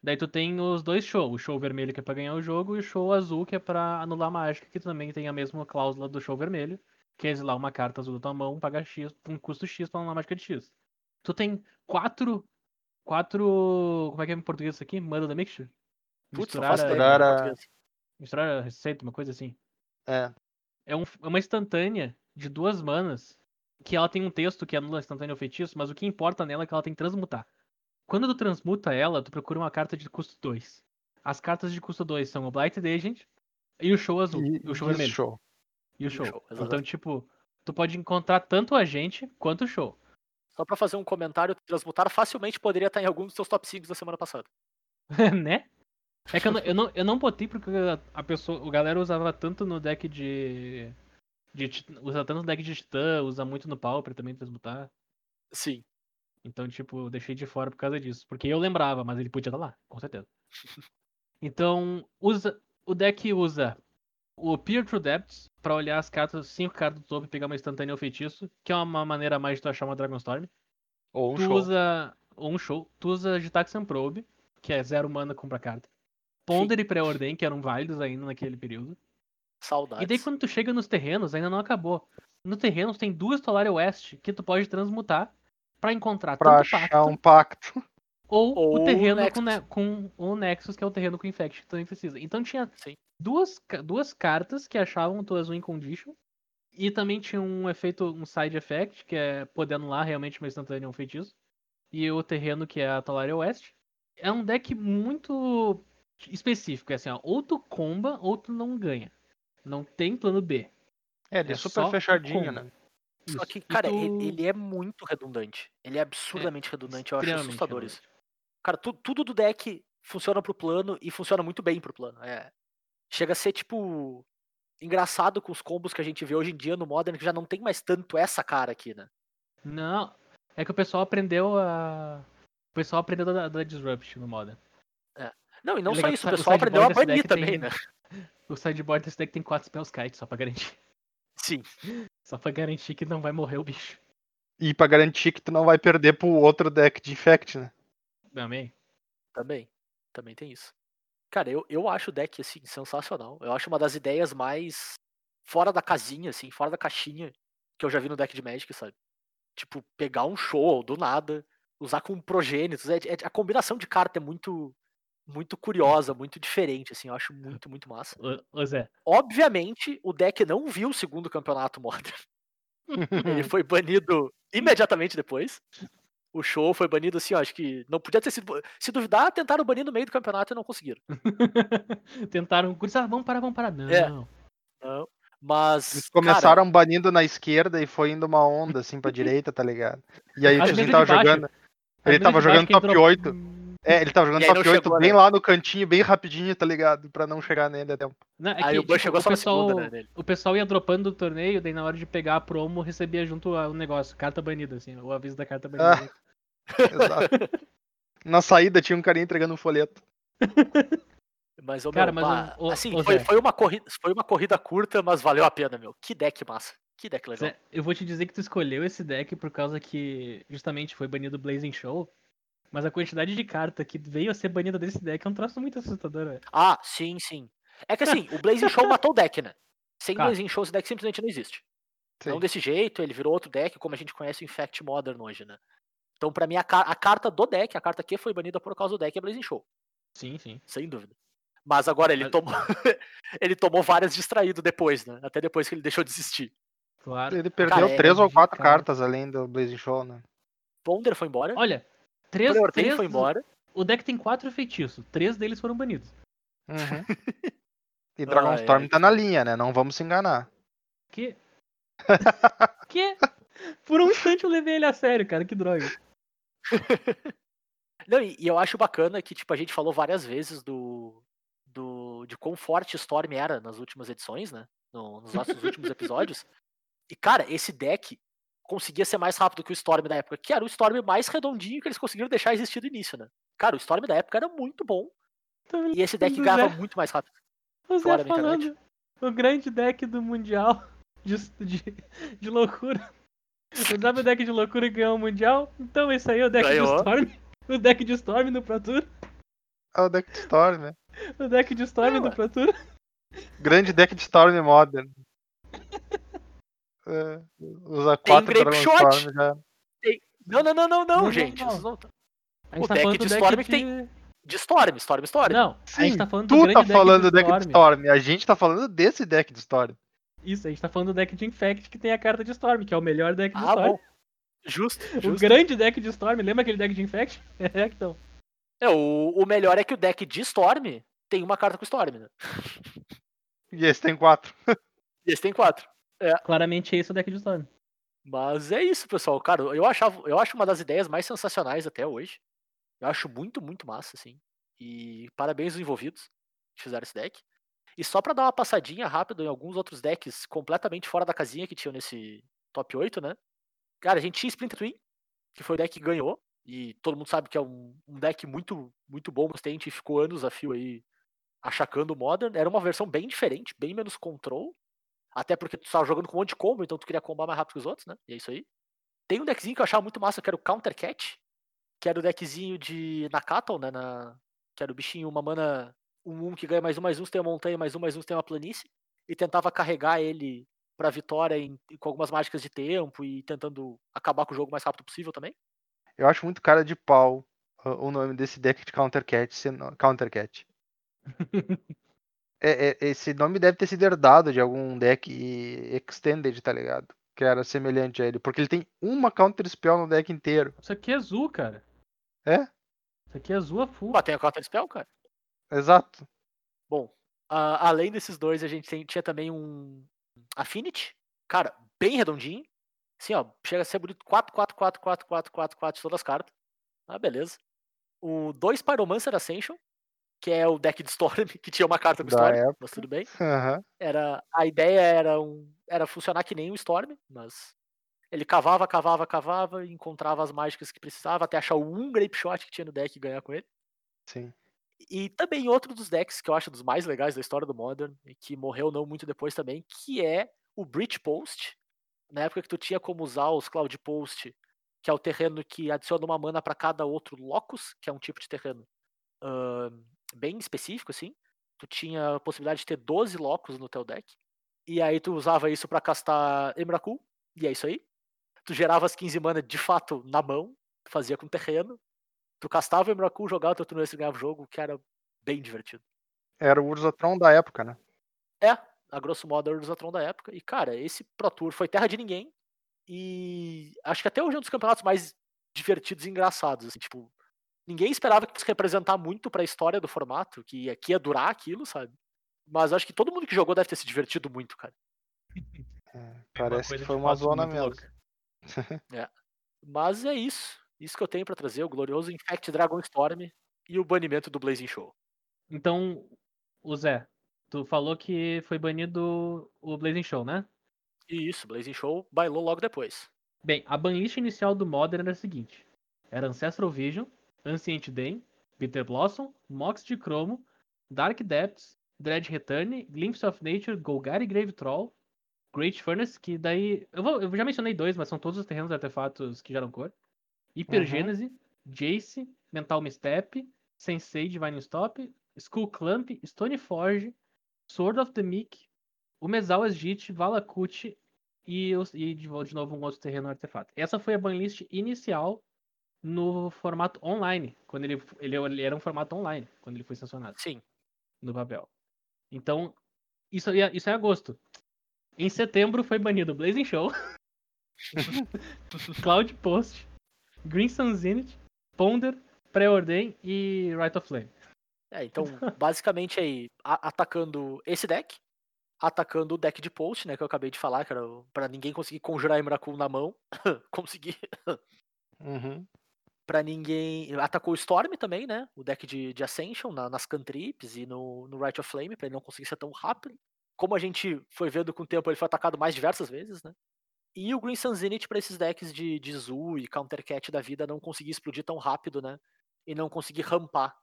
Daí tu tem os dois shows, o show vermelho que é pra ganhar o jogo e o show azul que é pra anular a mágica, que também tem a mesma cláusula do show vermelho, que é exilar uma carta azul da tua mão, pagar X, um custo X pra anular a mágica de X. Tu tem quatro. Quatro. Como é que é em português isso aqui? Manda da Mixture? Putz, Misturar a- misturar a-. Misturar a receita, uma coisa assim. É. É, um- é uma instantânea de duas manas que ela tem um texto que anula a instantânea ou feitiço, mas o que importa nela é que ela tem que transmutar. Quando tu transmuta ela, tu procura uma carta de custo 2. As cartas de custo 2 são o Blighted Agent e o Show Azul. E, E, o Show e Vermelho. show. E o E o Show. show, então, tipo, tu pode encontrar tanto a gente quanto o Show. Só pra fazer um comentário, Transmutar facilmente poderia estar em algum dos seus top 5 da semana passada. né? É que eu não, eu não, eu não botei porque a- pessoa, o galera usava tanto no deck de. de usa tanto no deck de Titã, usa muito no Pauper também transmutar. Sim. Então, tipo, eu deixei de fora por causa disso. Porque eu lembrava, mas ele podia estar lá, com certeza. Então, usa, o deck usa o Peer True Depths pra olhar as cartas, cinco cartas do topo e pegar uma instantânea ou feitiço, que é uma maneira mais de tu achar uma Dragonstorm. Ou um tu show. usa ou um show, tu usa Gitaxian Probe, que é zero mana compra carta. Ponder e Preordem, que eram válidos ainda naquele período. Saudades. E daí quando tu chega nos terrenos, ainda não acabou. No terreno tem duas Tolaria West que tu pode transmutar pra encontrar Pra tanto achar pacto um pacto. ou, Ou o terreno Nexus. com, ne- com o Nexus, que é o terreno com Infect que tu também precisa. Então tinha Sim. duas, duas cartas que achavam tuas Win Condition. E também tinha um efeito, um side effect, que é poder anular realmente uma instantânea um feitiço. E o terreno, que é a Talaria West. É um deck muito específico, é assim, ó, ou tu comba ou tu não ganha. Não tem plano B. É, ele é, É super fechadinho, combo. né? Só Isso. que, E cara, tu- ele, ele é muito redundante. Ele é absurdamente redundante, eu acho assustador isso. Cara, tu- tudo do deck funciona pro plano e funciona muito bem pro plano. É, chega a ser, tipo, engraçado com os combos que a gente vê hoje em dia no Modern, que já não tem mais tanto essa cara aqui, né? Não, é que o pessoal aprendeu a. O pessoal aprendeu da, da Disrupt no Modern. Não, e não É só isso, que o o pessoal aprendeu a banir também, tem- né? O sideboard desse deck tem 4 spells kite só pra garantir. Sim. Só pra garantir que não vai morrer o bicho. E pra garantir que tu não vai perder pro outro deck de Infect, né? Amém? Também. Também tem isso. Cara, eu, eu acho o deck, assim, sensacional. Eu acho uma das ideias mais fora da casinha, assim, fora da caixinha que eu já vi no deck de Magic, sabe? Tipo, pegar um show do nada, usar com progênitos. É, é- a combinação de carta é muito muito curiosa, muito diferente, assim, eu acho muito, muito massa. Ô, Zé. Obviamente, o deck não viu o segundo campeonato Modern. Ele foi banido imediatamente depois. O show foi banido assim, ó, acho que não podia ter sido. Se duvidar, tentaram banir no meio do campeonato e não conseguiram. Tentaram. Ah, vamos parar, vamos parar. Não. É. Não. Mas. Eles cara, começaram banindo na esquerda e foi indo uma onda assim pra direita, tá ligado? E aí o tiozinho tava jogando. Ele tava jogando top entrou- 8. É, ele tava jogando aí top não 8 chegou, bem né? lá no cantinho, bem rapidinho, tá ligado? Pra não chegar nele a tempo. Não, é Aí que, o Bush tipo, chegou o só na pessoal, segunda, né, dele. o pessoal ia dropando do torneio, daí na hora de pegar a promo, recebia junto o negócio, carta banida, assim, o aviso da carta banida. Exato. Na saída tinha um carinha entregando um folheto. Mas, ô, Cara, meu, mas o- o- assim, ô, foi, foi, uma corrida, foi uma corrida curta, mas valeu a pena, meu. Que deck massa. Que deck legal. Zé, eu vou te dizer que tu escolheu esse deck por causa que justamente foi banido o Blazing Show, mas a quantidade de carta que veio a ser banida desse deck é um troço muito assustador, velho. Ah, sim, sim. É que assim, o Blazing Show matou o deck, né? Sem Cara. Blazing Show, esse deck simplesmente não existe. Sim. Não desse jeito, ele virou outro deck, como a gente conhece o Infect Modern hoje, né? Então, pra mim, a, ca- a carta do deck, a carta que foi banida por causa do deck é Blazing Show, Sim, sim. sem dúvida. Mas agora ele Mas- tomou. ele tomou várias distraído depois, né? Até depois que ele deixou de existir. Claro. Ele perdeu Cara, é três ou quatro cara. cartas além do Blazing Show, né? Ponder foi embora. Olha, três, Preordain três foi embora. O deck tem quatro feitiços, três deles foram banidos. Uhum. E Dragonstorm ai, tá na linha, né? Não vamos se enganar. Que? que? Por um instante eu levei ele a sério, cara, que droga. Não, e, e eu acho bacana que, tipo, a gente falou várias vezes do. do de quão forte Storm era nas últimas edições, né? No- nos nossos últimos episódios. E, cara, esse deck conseguia ser mais rápido que o Storm da época, que era o Storm mais redondinho que eles conseguiram deixar existir do início, né? Cara, o Storm da época era muito bom. E esse deck do ganhava Zé. muito mais rápido. O Zé Fora falando o grande deck do Mundial de, de, de loucura. O W deck de loucura que ganhou o Mundial. Então esse aí é o deck Ganhou. de Storm. O deck de Storm no Pro Tour. É o deck de Storm, né? O deck de Storm É, no ué. Pro Tour. Grande deck de Storm Modern. É, Tem quatro Grape Shot. já. Não, não, não, não, não, não, gente. não. não- A O tá deck de do Storm deck que tem- De Storm, Storm, Storm. Não, a Sim, gente tá falando do tu grande tá deck falando de do deck de Storm. Storm. A gente tá falando desse deck de Storm. Isso, a gente tá falando do deck de Infect que tem a carta de Storm, que é o melhor deck de Ah, Storm. bom. Justo, O justo. grande deck de Storm, lembra aquele deck de Infect? É, então. É, o, o melhor é que o deck de Storm tem uma carta com Storm, né? E esse tem quatro. E esse tem quatro. Claramente esse é o deck de Storm. Mas é isso, pessoal. Cara, eu achava, eu acho uma das ideias mais sensacionais até hoje. Eu acho muito, muito massa, assim. E parabéns aos envolvidos que fizeram esse deck. E só pra dar uma passadinha rápida em alguns outros decks completamente fora da casinha que tinham nesse top 8, né? Cara, a gente tinha Splinter Twin, que foi o deck que ganhou. E todo mundo sabe que é um, um deck muito, muito bom, consistente, e ficou anos a fio aí achacando o Modern. Era uma versão bem diferente, bem menos control. Até porque tu tava jogando com um monte de combo, então tu queria combar mais rápido que os outros, né? E é isso aí. Tem um deckzinho que eu achava muito massa, que era o Counter Cat, que era o deckzinho de Nakato, né? Na, que era o bichinho, uma mana 1-1 que ganha mais um, mais um, tem uma montanha, mais um, mais um, tem uma planície. E tentava carregar ele pra vitória em- com algumas mágicas de tempo e tentando acabar com o jogo o mais rápido possível também. Eu acho muito cara de pau uh, o nome desse deck de Counter Cat Counter Cat. É, é, esse nome deve ter sido herdado de algum deck extended, tá ligado? Que era semelhante a ele. Porque ele tem uma Counter Spell no deck inteiro. Isso aqui é azul, cara. É? Isso aqui é azul a full. Pô, tem a Counter Spell, cara. Exato. Bom, a- além desses dois, a gente tem- tinha também um Affinity, cara, bem redondinho. Assim, ó, chega a ser bonito. 4, 4, 4, 4, 4, 4, 4 de todas as cartas. Ah, beleza. O 2 Pyromancer Ascension, que é o deck de Storm, que tinha uma carta com Da Storm, época. mas tudo bem. Aham. Era, a ideia era, um, era funcionar que nem o Storm, mas ele cavava, cavava, cavava, encontrava as mágicas que precisava, até achar um Grape Shot que tinha no deck e ganhar com ele. Sim. E também outro dos decks que eu acho dos mais legais da história do Modern, e que morreu não muito depois também, que é o Breach Post. Na época que tu tinha como usar os Cloud Post, que é o terreno que adiciona uma mana para cada outro locus, que é um tipo de terreno ahn, bem específico, assim. Tu tinha a possibilidade de ter 12 locus no teu deck. E aí tu usava isso para castar Emrakul, e é isso aí. Tu gerava as 15 mana de fato na mão, tu fazia com terreno, tu castava o Emrakul, jogava teu turno e ganhava o jogo, que era bem divertido. Era o Urzatron da época, né? É, a grosso modo era o Urzatron da época. E, cara, esse Pro Tour foi terra de ninguém. E acho que até hoje é um dos campeonatos mais divertidos e engraçados. Assim, tipo, ninguém esperava que fosse representar muito pra história do formato, que ia, que ia durar aquilo, sabe? Mas acho que todo mundo que jogou deve ter se divertido muito, cara. É, parece coisa que foi uma zona mesmo. louca. Mas é isso. Isso que eu tenho pra trazer, o glorioso Infect Dragon Storm e o banimento do Blazing Show. Então, o Zé, tu falou que foi banido o Blazing Show, né? E isso, Blazing Show bailou logo depois. Bem, a banlist inicial do Modern era a seguinte: era Ancestral Vision, Ancient Day, Bitter Blossom, Mox de Chromo, Dark Depths, Dread Return, Glimpse of Nature, Golgari Grave Troll, Great Furnace, que daí. Eu, vou- eu já mencionei dois, mas são todos os terrenos artefatos que geram cor. Hypergênese, Jace, Mental Misstep, Sensei Divine Stop, Skull Clamp, Stoneforge, Sword of the Meek, Umezawa Jit, Valakut e, e de novo um outro terreno artefato. Essa foi a banlist inicial no formato online, quando ele, ele, ele era um formato online, quando ele foi sancionado Sim. no papel. Então, isso, é- isso é agosto. Em setembro foi banido Blazing Show, Cloud Post, Green Sun Zenith, Ponder, Preordain e Right of Flame. É, então, basicamente aí, atacando esse deck, atacando o deck de post, né, que eu acabei de falar, que era o- pra ninguém conseguir conjurar Emrakul na mão, conseguir, Uhum. Pra ninguém, atacou o Storm também, né, o deck de, de Ascension, na- nas cantrips e no, no Right of Flame, pra ele não conseguir ser tão rápido. Como a gente foi vendo com o tempo, ele foi atacado mais diversas vezes, né. E o Green Sun Zenith pra esses decks de, de Zoo e Countercat da vida não conseguir explodir tão rápido, né, e não conseguir rampar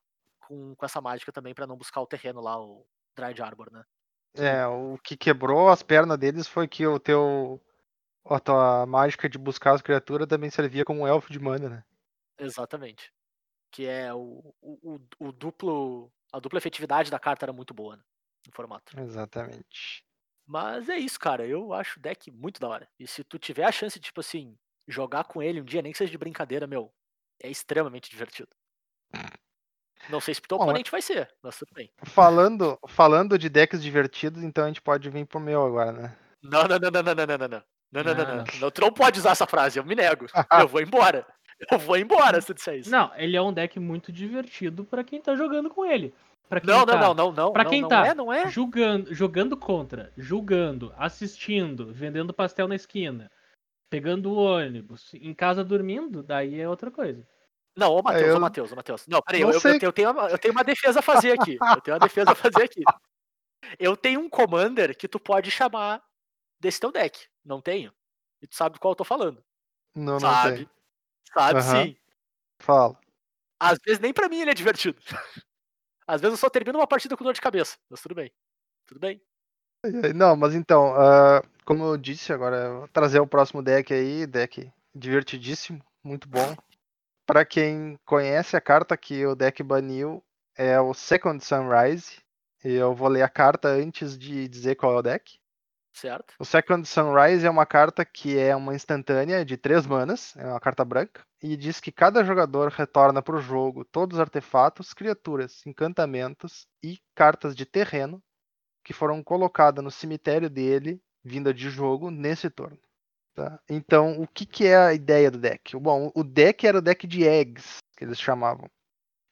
com, com essa mágica também pra não buscar o terreno lá, o Dried Arbor, né. É, o que quebrou as pernas deles foi que o teu. A tua mágica de buscar as criaturas também servia como um elfo de mana, né? Exatamente. Que é o, o, o duplo. A dupla efetividade da carta era muito boa né, no formato. Exatamente. Mas é isso, cara. Eu acho o deck muito da hora. E se tu tiver a chance, tipo assim, jogar com ele um dia, nem que seja de brincadeira, meu, é extremamente divertido. Não sei se pro teu Bom, oponente vai ser, mas tudo bem. Falando, falando de decks divertidos, então a gente pode vir pro meu agora, né? Não, não, não, não, não, não, não, não. Não, não, não, não. não. Tu não pode usar essa frase, eu me nego. eu vou embora. Eu vou embora se tu disser isso. Não, ele é um deck muito divertido pra quem tá jogando com ele. Pra quem Não, tá não, não, não, não. Pra não, quem não tá é, não é. Julgando, jogando contra, julgando, assistindo, vendendo pastel na esquina, pegando o ônibus, em casa dormindo, daí é outra coisa. Não, ô Matheus, eu- ô Matheus, ô Matheus. Não, peraí, Não eu, eu, eu tenho- eu tenho uma, eu tenho uma defesa a fazer aqui. Eu tenho uma defesa a fazer aqui. Eu tenho um commander que tu pode chamar desse teu deck. Não tenho? E tu sabe do qual eu tô falando. Não, não sabe? Sabe Aham. sim. Fala. Às vezes nem pra mim ele é divertido. Às vezes eu só termino uma partida com dor de cabeça. Mas tudo bem. Tudo bem. Não, mas então, ah, como eu disse, agora eu vou trazer o próximo deck aí, deck divertidíssimo, muito bom. Pra quem conhece a carta que o deck baniu, é o Second Sunrise. E eu vou ler a carta antes de dizer qual é o deck. Certo? O Second Sunrise é uma carta que é uma instantânea de 3 manas, é uma carta branca, e diz que cada jogador retorna para o jogo todos os artefatos, criaturas, encantamentos e cartas de terreno que foram colocadas no cemitério dele, vinda de jogo, nesse turno. tá? Então, o que, que é a ideia do deck? Bom, o deck era o deck de eggs, que eles chamavam.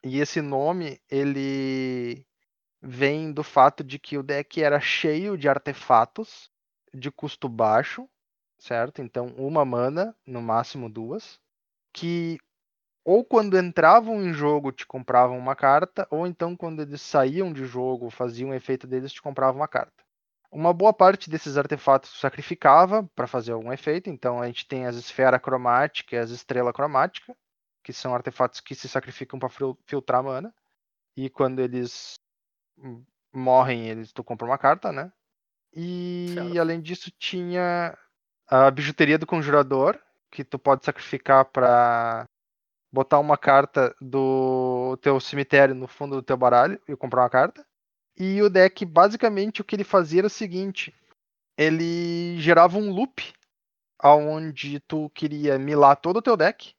E esse nome, ele vem do fato de que o deck era cheio de artefatos de custo baixo, certo? Então, uma mana, no máximo duas, que ou quando entravam em jogo te compravam uma carta, ou então quando eles saíam de jogo, faziam o efeito deles, te compravam uma carta. Uma boa parte desses artefatos sacrificava para fazer algum efeito, então a gente tem as esfera cromática e as estrela cromática, que são artefatos que se sacrificam para filtrar mana. E quando eles morrem, eles tu compra uma carta, né? E Certo. além disso tinha a bijuteria do conjurador, que tu pode sacrificar para botar uma carta do teu cemitério no fundo do teu baralho e comprar uma carta. E o deck, basicamente, o que ele fazia era o seguinte: ele gerava um loop aonde tu queria milar todo o teu deck,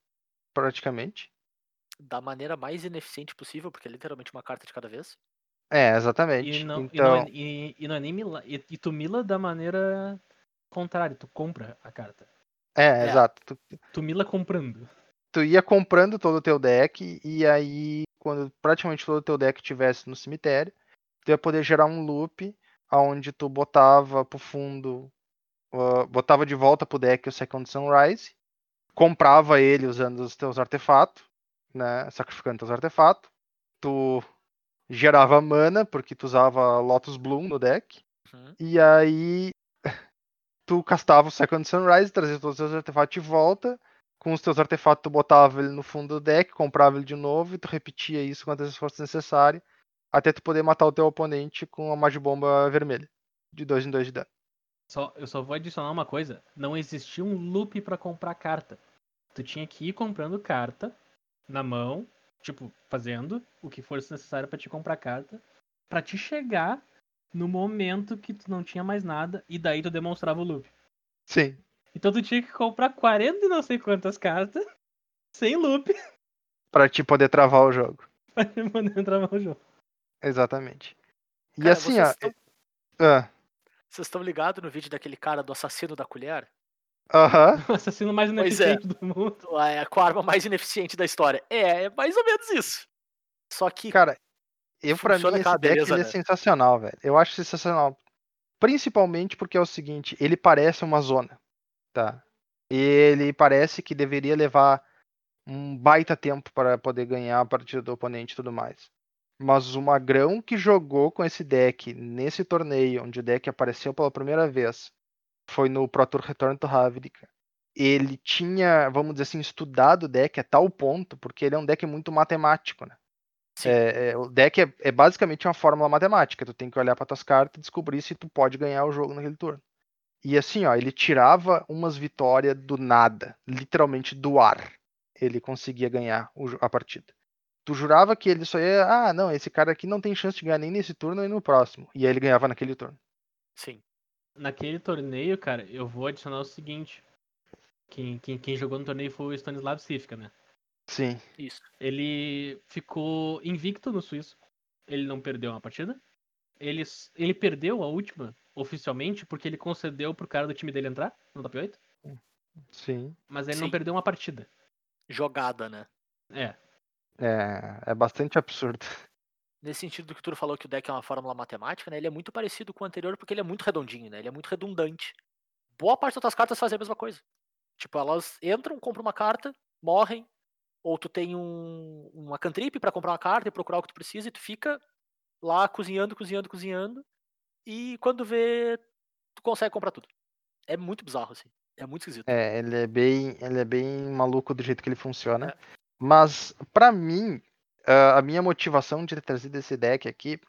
praticamente. Da maneira mais ineficiente possível, porque é literalmente uma carta de cada vez. É, exatamente. E não, e, então, não é, e, e não é nem mila, e, e tu mila da maneira contrária, tu compra a carta. é, É. exato. Tu- Tu mila comprando. tu ia comprando todo o teu deck e aí quando praticamente todo o teu deck tivesse no cemitério, tu ia poder gerar um loop aonde tu botava pro fundo, uh, botava de volta pro deck o Second Sunrise, comprava ele usando os teus artefatos, né, sacrificando teus artefatos, tu gerava mana porque tu usava Lotus Bloom no deck, Uhum. e aí tu castava o Second Sunrise, trazia todos os teus artefatos de volta. Com os teus artefatos, tu botava ele no fundo do deck, comprava ele de novo e tu repetia isso quantas vezes fosse necessário. Até tu poder matar o teu oponente com a Magibomba vermelha. De 2 em 2 de dano. Só, eu só vou adicionar uma coisa. Não existia um loop pra comprar carta. Tu tinha que ir comprando carta na mão, tipo, fazendo o que fosse necessário pra te comprar carta, pra te chegar no momento que tu não tinha mais nada e daí tu demonstrava o loop. Sim. Então tu tinha que comprar 40 e não sei quantas cartas sem loop Pra te poder travar o jogo. pra poder entrar no jogo. Exatamente. E Cara, assim, vocês ó. estão- ah, Vocês estão ligados no vídeo daquele cara do assassino da colher? Aham. O assassino mais é. ineficiente do mundo. É, com a arma mais ineficiente da história. É, é mais ou menos isso. Só que Cara, eu pra mim esse deck beleza, ele é né? sensacional, velho. Eu acho sensacional. Principalmente porque é o seguinte, ele parece uma zona, tá? Ele parece que deveria levar um baita tempo para poder ganhar a partida do oponente e tudo mais. Mas o Magrão que jogou com esse deck nesse torneio, onde o deck apareceu pela primeira vez, foi no Pro Tour Return to Ravnica. Ele tinha, vamos dizer assim, estudado o deck a tal ponto, porque ele é um deck muito matemático, né? É, é, o deck é, é basicamente uma fórmula matemática. Tu tem que olhar para tuas cartas e descobrir se tu pode ganhar o jogo naquele turno. E assim, ó, ele tirava umas vitórias do nada, literalmente do ar. Ele conseguia ganhar o a partida. Tu jurava que ele só ia, ah, não, esse cara aqui não tem chance de ganhar nem nesse turno nem no próximo. E aí ele ganhava naquele turno. sim. Naquele torneio, cara, eu vou adicionar o seguinte. Quem, quem, quem jogou no torneio foi o Stanislav Sifka, né? Sim. Isso. Ele ficou invicto no Suíço. Ele não perdeu uma partida. Ele, ele perdeu a última, oficialmente, porque ele concedeu pro cara do time dele entrar no top 8. Sim. Mas ele Sim. não perdeu uma partida. Jogada, né? É. É, é bastante absurdo. Nesse sentido do que o Turo falou que o deck é uma fórmula matemática, né? Ele é muito parecido com o anterior porque ele é muito redondinho, né? Ele é muito redundante. Boa parte das outras cartas fazem a mesma coisa. Tipo, elas entram, compram uma carta, morrem, ou tu tem um, uma cantrip pra comprar uma carta e procurar o que tu precisa e tu fica lá cozinhando, cozinhando, cozinhando. E quando vê, tu consegue comprar tudo. É muito bizarro, assim. É muito esquisito. É, ele é bem, ele é bem maluco do jeito que ele funciona. É. Mas pra mim, a minha motivação de ter trazido esse deck aqui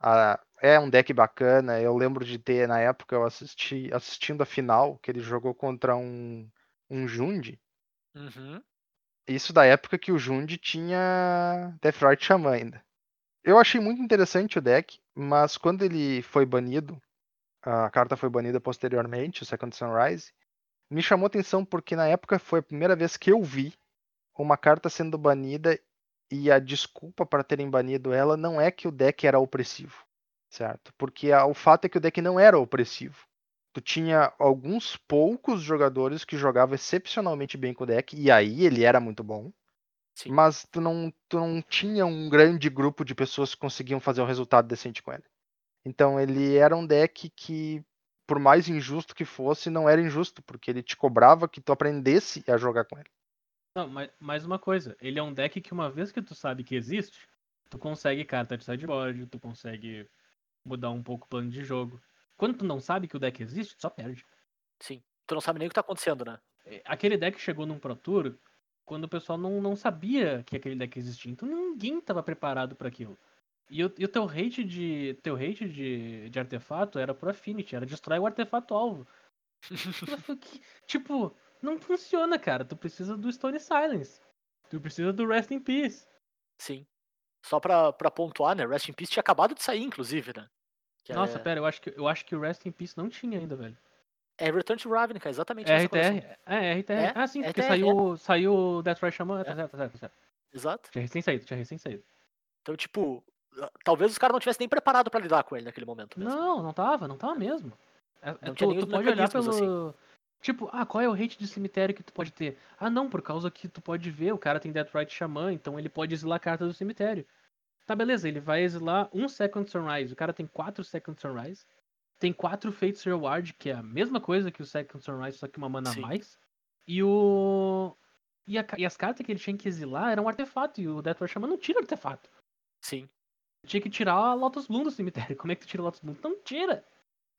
ah, é um deck bacana. Eu lembro de ter na época eu assisti assistindo a final que ele jogou contra um um Jund. Uhum. Isso da época que o Jund tinha Deathrite Shaman ainda. Eu achei muito interessante o deck, mas quando ele foi banido, a carta foi banida posteriormente, o Second Sunrise, me chamou atenção porque na época foi a primeira vez que eu vi uma carta sendo banida e a desculpa para terem banido ela não é que o deck era opressivo, certo? Porque a- o fato é que o deck não era opressivo. Tu tinha alguns poucos jogadores que jogavam excepcionalmente bem com o deck, e aí ele era muito bom. Sim. Mas tu não, tu não tinha um grande grupo de pessoas que conseguiam fazer um resultado decente com ele. Então ele era um deck que, por mais injusto que fosse, não era injusto, porque ele te cobrava que tu aprendesse a jogar com ele. Não, mas mais uma coisa. Ele é um deck que uma vez que tu sabe que existe, tu consegue carta de sideboard, tu consegue mudar um pouco o plano de jogo. Quando tu não sabe que o deck existe, tu só perde. Sim. Tu não sabe nem o que tá acontecendo, né? É, Aquele deck chegou num Pro Tour quando o pessoal não, não sabia que aquele deck existia. Então ninguém tava preparado pra aquilo. E o, e o teu rate de teu rate de, de artefato era pro Affinity, era destrói o artefato alvo. Tipo, não funciona, cara. Tu precisa do Stone Silence. Tu precisa do Rest in Peace. Sim. Só pra, pra pontuar, né? Rest in Peace tinha acabado de sair, inclusive, né? Que Nossa, é, pera, eu acho, que, eu acho que o Rest in Peace não tinha ainda, velho. é Return to Ravnica, exatamente É. RTR. É, RTR. É, ah, sim, porque RTR, saiu, saiu o Death Ray Shaman. Tá É. certo, tá certo, tá certo. Exato. Tinha recém saído, tinha recém saído. Então, tipo, talvez os caras não tivessem nem preparado pra lidar com ele naquele momento. mesmo. Não, não tava, não tava mesmo. É- é- Não tu, nem tu os pode olhar pelo. Tipo, ah, qual é o rate de cemitério que tu pode ter? Ah, não, por causa que tu pode ver, o cara tem Deathright Xamã, então ele pode exilar a carta do cemitério. Tá, beleza, ele vai exilar um Second Sunrise. O cara tem quatro Second Sunrise. Tem quatro Fates Reward, que é a mesma coisa que o Second Sunrise, só que uma mana a Sim. mais. E o. E, a e as cartas que ele tinha que exilar eram artefato, e o Deathright Xamã não tira artefato. Sim. Tinha que tirar a Lotus Bloom do cemitério. Como é que tu tira a Lotus Bloom? Não tira!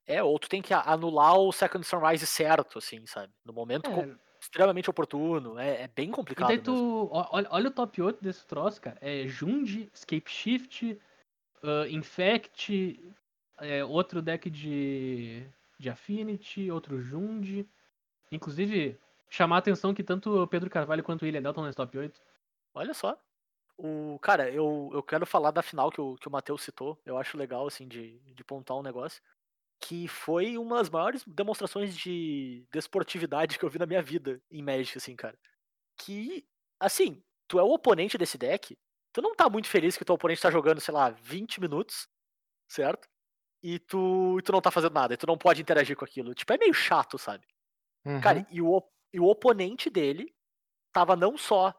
É, ou tu tem que anular o Second Sunrise certo, assim, sabe? No momento É, extremamente oportuno. É, é bem E complicado. daí mesmo. tu. Olha, olha o top 8 desse troço, cara. É Jund, Escape Shift, ah, Infect, é, outro deck de. de Affinity, outro Jund. Inclusive, chamar a atenção que tanto o Pedro Carvalho quanto o William Delton nesse top 8. Olha só. O, cara, eu, eu quero falar da final que o, que o Matheus citou. Eu acho legal, assim, de, de pontar um negócio. Que foi uma das maiores demonstrações de desportividade que eu vi na minha vida em Magic, assim, cara. Que, assim, tu é o oponente desse deck, tu não tá muito feliz que o teu oponente tá jogando, sei lá, 20 minutos, certo? E tu, e tu não tá fazendo nada, e tu não pode interagir com aquilo. Tipo, é meio chato, sabe? Uhum. Cara, e o, e o oponente dele tava não só,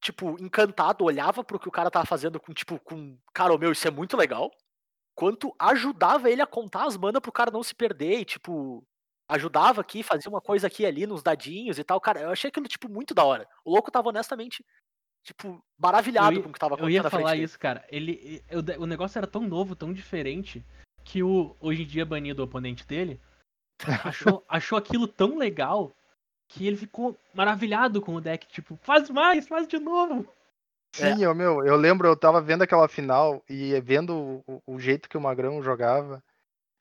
tipo, encantado, olhava pro que o cara tava fazendo com, tipo, com, cara, ô meu, isso é muito legal, quanto ajudava ele a contar as manas pro cara não se perder, e, tipo, ajudava aqui, fazia uma coisa aqui ali nos dadinhos e tal, cara, eu achei aquilo, tipo, muito da hora. O louco tava honestamente, tipo, maravilhado Eu ia- com o que tava Eu acontecendo ia na frente falar isso, cara. Ele, e- o negócio era tão novo, tão diferente, que o hoje em dia banido o oponente dele achou, achou aquilo tão legal que ele ficou maravilhado com o deck. Tipo, faz mais, faz de novo. Sim, eu, meu, eu lembro, eu tava vendo aquela final e vendo o, o jeito que o Magrão jogava.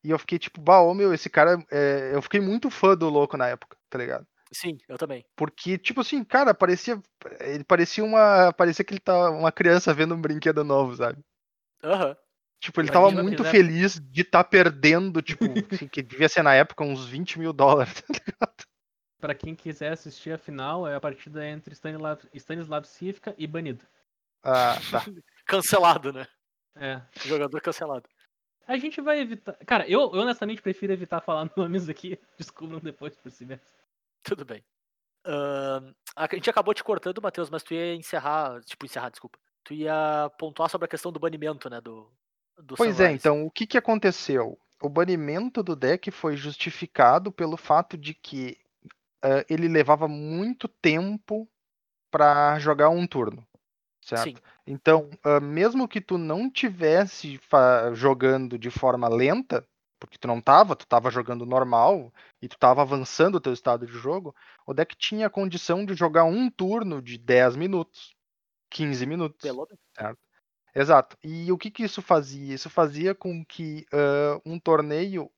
E eu fiquei tipo, bah, ô, meu, esse cara. é, eu fiquei muito fã do louco na época, tá ligado? Sim, eu também. Porque, tipo assim, cara, parecia. Ele parecia uma. Parecia que ele tá uma criança vendo um brinquedo novo, sabe? Aham. Tipo, ele Imagina tava muito apesar- feliz de estar perdendo, tipo, assim, que devia ser na época uns 20 mil dólares. tá ligado? Pra quem quiser assistir a final, é a partida entre Stanislav, Stanislav Sivka e Banido. Ah, tá. Cancelado, né? É. Jogador cancelado. A gente vai evitar. Cara, eu, eu honestamente prefiro evitar falar nomes aqui. Descubram depois por si mesmo. Tudo bem. Ahn, a gente acabou te cortando, Matheus, mas tu ia encerrar. Tipo, encerrar, desculpa. Tu ia pontuar sobre a questão do banimento, né? Do, do Pois é, Sunrise. então, o que que aconteceu? O banimento do deck foi justificado pelo fato de que ah, ele levava muito tempo pra jogar um turno, certo? Sim, Então, ah, mesmo que tu não tivesse jogando de forma lenta, porque tu não tava, tu tava jogando normal e tu tava avançando o teu estado de jogo, o deck tinha a condição de jogar um turno de 10 minutos, 15 minutos. pelo Exato. E o que que isso fazia? Isso fazia com que ah, um torneio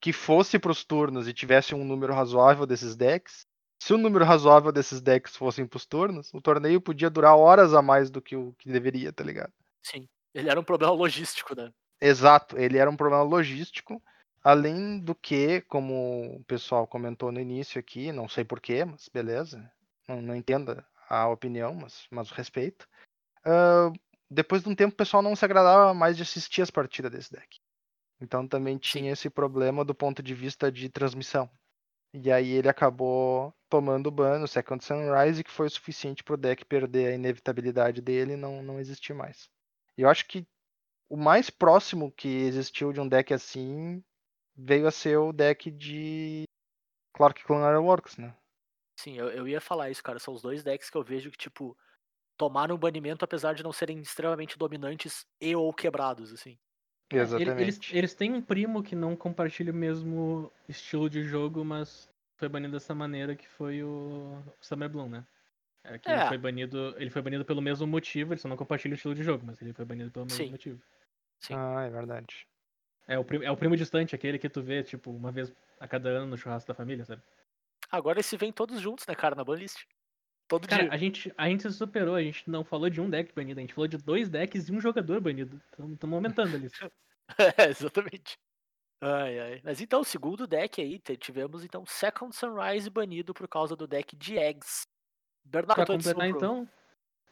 que fosse para os turnos e tivesse um número razoável desses decks, se o número razoável desses decks fossem para os turnos, o torneio podia durar horas a mais do que o que deveria, tá ligado? Sim. Ele era um problema logístico, né? Exato, ele era um problema logístico, além do que, como o pessoal comentou no início aqui, não sei porquê, mas beleza, não, não entenda a opinião, mas, mas respeito. ah, depois de um tempo, o pessoal não se agradava mais de assistir as partidas desse deck. Então também tinha esse problema do ponto de vista de transmissão. E aí ele acabou tomando ban no Second Sunrise, que foi o suficiente o deck perder a inevitabilidade dele e não, não existir mais. E eu acho que o mais próximo que existiu de um deck assim veio a ser o deck de Clark Clan Ironworks, né? Sim, eu, eu ia falar isso, cara. São os dois decks que eu vejo que, tipo, tomaram banimento apesar de não serem extremamente dominantes e ou quebrados, assim. É, Exatamente. Eles, eles têm um primo que não compartilha o mesmo estilo de jogo, mas foi banido dessa maneira que foi o Summer Bloom, né? É que É. ele foi banido. Ele foi banido pelo mesmo motivo, ele só não compartilha o estilo de jogo, mas ele foi banido pelo mesmo Sim. motivo. Sim. Ah, é verdade. É o, primo, é o primo distante, aquele que tu vê, tipo, uma vez a cada ano no churrasco da família, sabe? Agora eles se vêm todos juntos, né, cara, na banlist. Todo Cara, dia. a gente, a gente se superou, a gente não falou de um deck banido, a gente falou de dois decks e um jogador banido. Estamos aumentando a lista. É, exatamente. Ai, ai. Mas então, o segundo deck aí, tivemos então Second Sunrise banido por causa do deck de Eggs. Bernardo, Pra completar então,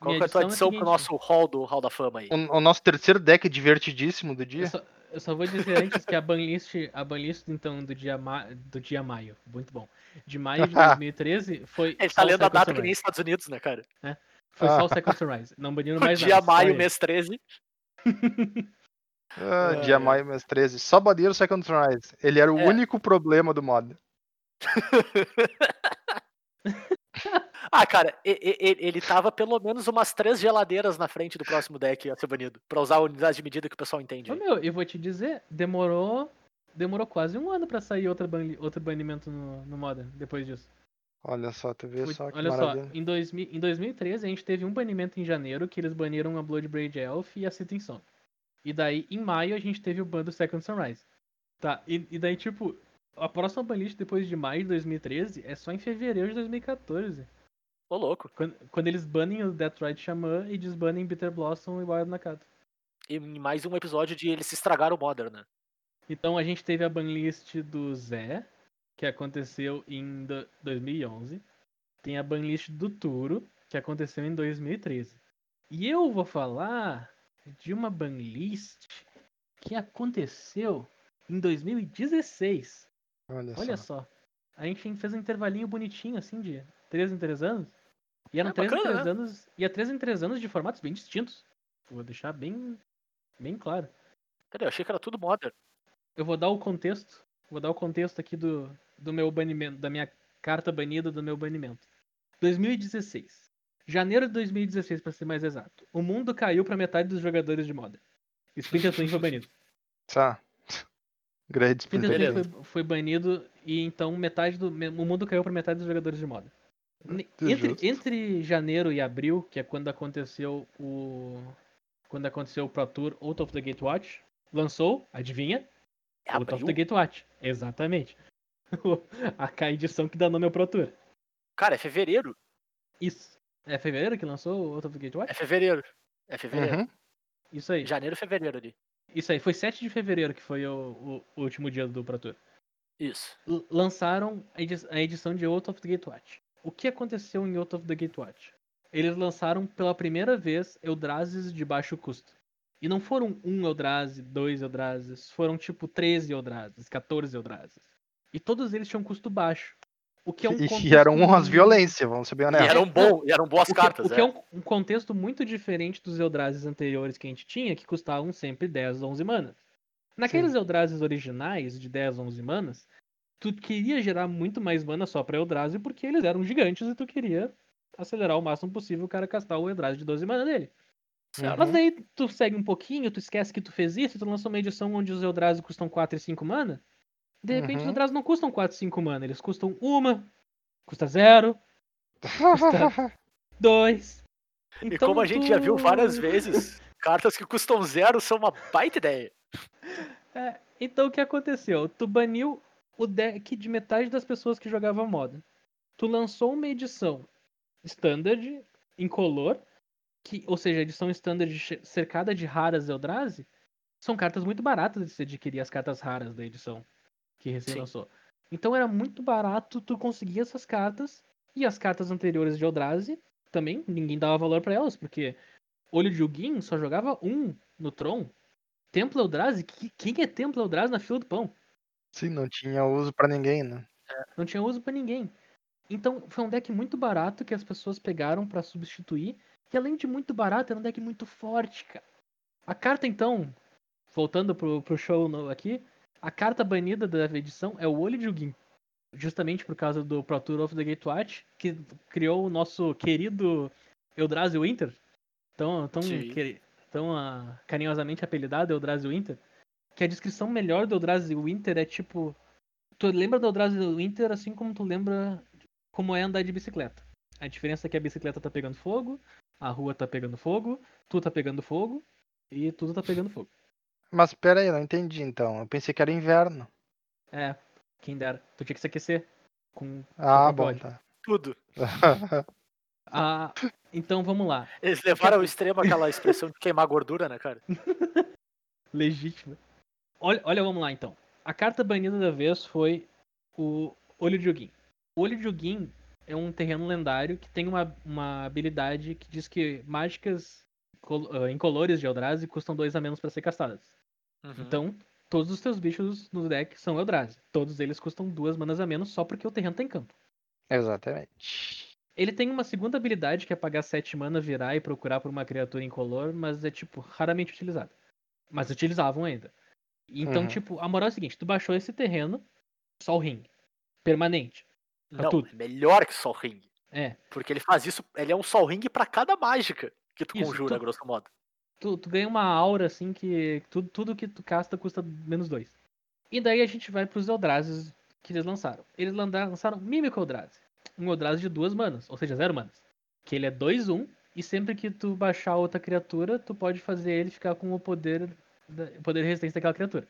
Qual Minha que é a tua adição adição é pro nosso hall do Hall da Fama aí? O, o nosso terceiro deck divertidíssimo do Eu dia. só, eu só vou dizer antes que a banlist, a banlist então do dia, ma, do dia maio, muito bom. De maio de 2013 foi Ele tá lendo a data que nem. Estados Unidos, né, cara? Foi só o Second Sunrise. Não baniram No mais dia nada. só maio, ele. mês 13. Ah, É, dia é. maio, mês 13. Só baniram o Second Sunrise. Ele era o É. único problema do mod. Ah, cara, ele tava pelo menos umas três geladeiras na frente do próximo deck a ser banido. Pra usar a unidade de medida que o pessoal entende. Ô, meu, eu vou te dizer, demorou. Demorou quase um ano pra sair outra ban- outro banimento no, no Modern depois disso. Olha só, tu vê só que olha só, maravilha. em, 2000, em 2013 a gente teve um banimento em janeiro que eles baniram a Bloodbraid Elf e a Sitting Sun. E daí, em maio, a gente teve o ban do Second Sunrise. Tá, e, e daí, tipo, a próxima banlist depois de maio de 2013 é só em fevereiro de 2014. Ô, louco. Quando, quando eles banem o Deathright Shaman e desbanem Bitter Blossom e Wild Nakata. E em mais um episódio de eles se estragaram o Modern, né? Então a gente teve a banlist do Zé, que aconteceu em do- 2011. Tem a banlist do Turo, que aconteceu em 2013. E eu vou falar de uma banlist que aconteceu em 2016. Olha, Olha só. só. A gente fez um intervalinho bonitinho, assim, de 3 em 3 anos. E eram É, 3 em bacana, 3 anos. E é 3 em 3 anos de formatos bem distintos. Vou deixar bem, bem claro. Cadê? Eu achei que era tudo Modern. Eu vou dar o contexto. Vou dar o contexto aqui do, do meu banimento, da minha carta banida do meu banimento. 2016. Janeiro de 2016, pra ser mais exato. O mundo caiu pra metade dos jogadores de Modern. Splinter Twin foi banido. Tá. Grande Splinter Twin foi, foi banido e então metade do o mundo caiu pra metade dos jogadores de Modern. Muito Entre, entre janeiro e abril, que é quando aconteceu o quando aconteceu o Pro Tour Out of the Gatewatch, lançou, adivinha? É Out of abril? the Gatewatch. Exatamente. a K edição que dá nome ao Pro Tour. Cara, é fevereiro. Isso. É fevereiro que lançou o Out of the Gatewatch? É fevereiro. É fevereiro. Uhum. Isso aí. Janeiro e fevereiro ali. Isso aí. Foi 7 de fevereiro que foi o, o- o último dia do Pro Tour. Isso. L- lançaram a, edi- a edição de Out of the Gatewatch. O que aconteceu em Out of the Gatewatch? Eles lançaram pela primeira vez Eldrazi de baixo custo. E não foram um Eldrazi, dois Eldrazi, foram tipo 13 Eldrazi, 14 Eldrazi. E todos eles tinham custo baixo. O que é um E, contexto e eram umas violências, vamos ser bem E honestos. eram, bom, e eram boas o que, cartas, o que é é. um, um contexto muito diferente dos Eldrazi anteriores que a gente tinha, que custavam sempre 10, 11 manas. Naqueles Eldrazi originais, de 10, 11 manas, tu queria gerar muito mais mana só pra Eldrazi porque eles eram gigantes e tu queria acelerar o máximo possível o cara castar o Eldrazi de 12 mana dele. Certo. Mas daí tu segue um pouquinho, tu esquece que tu fez isso, tu lança uma edição onde os Eldrazi custam 4 e 5 mana. De repente os Uhum. Eldrazi não custam 4 e 5 mana, eles custam uma, custa zero, dois. E como a gente já viu várias vezes, cartas que custam zero são uma baita ideia. É, então o que aconteceu? Tu baniu o deck de metade das pessoas que jogavam moda. Tu lançou uma edição standard, incolor, que, ou seja, edição standard cercada de raras Eldrazi, são cartas muito baratas de se adquirir as cartas raras da edição que recém lançou. Então era muito barato tu conseguir essas cartas e as cartas anteriores de Eldrazi também ninguém dava valor pra elas, porque Olho de Ugin só jogava um no Tron. Templo Eldrazi? Que- Quem é Templo Eldrazi na fila do pão? Sim, não tinha uso pra ninguém, né? Não tinha uso pra ninguém. Então foi um deck muito barato que as pessoas pegaram pra substituir. E além de muito barato, era um deck muito forte, cara. A carta, então, voltando pro, pro show no- aqui, a carta banida da edição é o Olho de Ugin. Justamente por causa do Pro Tour of the Gatewatch, que criou o nosso querido Eldrazi Winter. Tão, tão, queri- tão ah, carinhosamente apelidado Eldrazi Winter. Que a descrição melhor do Eldrazi Winter é tipo. Tu lembra do Eldrazi Winter assim como tu lembra como é andar de bicicleta. A diferença é que a bicicleta tá pegando fogo, a rua tá pegando fogo, tu tá pegando fogo e tudo tá pegando fogo. Mas pera aí, não entendi então. Eu pensei que era inverno. É, quem dera. Tu tinha que se aquecer com Ah, com bom, tá. Tudo. Ah, então vamos lá. Eles levaram ao extremo aquela expressão de queimar gordura, né, cara? Legítima. Olha, olha, vamos lá então. A carta banida da vez foi o Olho de Ugin. O Olho de Ugin é um terreno lendário que tem uma, uma habilidade que diz que mágicas ah, incolores de Eldrazi custam dois a menos pra ser castadas. Uhum. Então, todos os teus bichos no deck são Eldrazi. Todos eles custam duas manas a menos só porque o terreno tem campo. Exatamente. Ele tem uma segunda habilidade que é pagar 7 mana, virar e procurar por uma criatura incolor, mas é tipo raramente utilizada. Mas utilizavam ainda. Então, Uhum. tipo, a moral é a seguinte: tu baixou esse terreno, Sol Ring. Permanente. pra Não, tudo. é melhor que Sol Ring. É. Porque ele faz isso, ele é um Sol Ring pra cada mágica que tu Isso, conjura, tu- grosso modo. Tu, tu ganha uma aura assim que tudo, tudo que tu casta custa menos 2. E daí a gente vai pros Eldrazes que eles lançaram. Eles lançaram Mimic Eldrazi. Um Eldrazi de duas manas, ou seja, zero manas. Que ele é 2-1, e sempre que tu baixar outra criatura, tu pode fazer ele ficar com o poder, da, poder de resistência daquela criatura.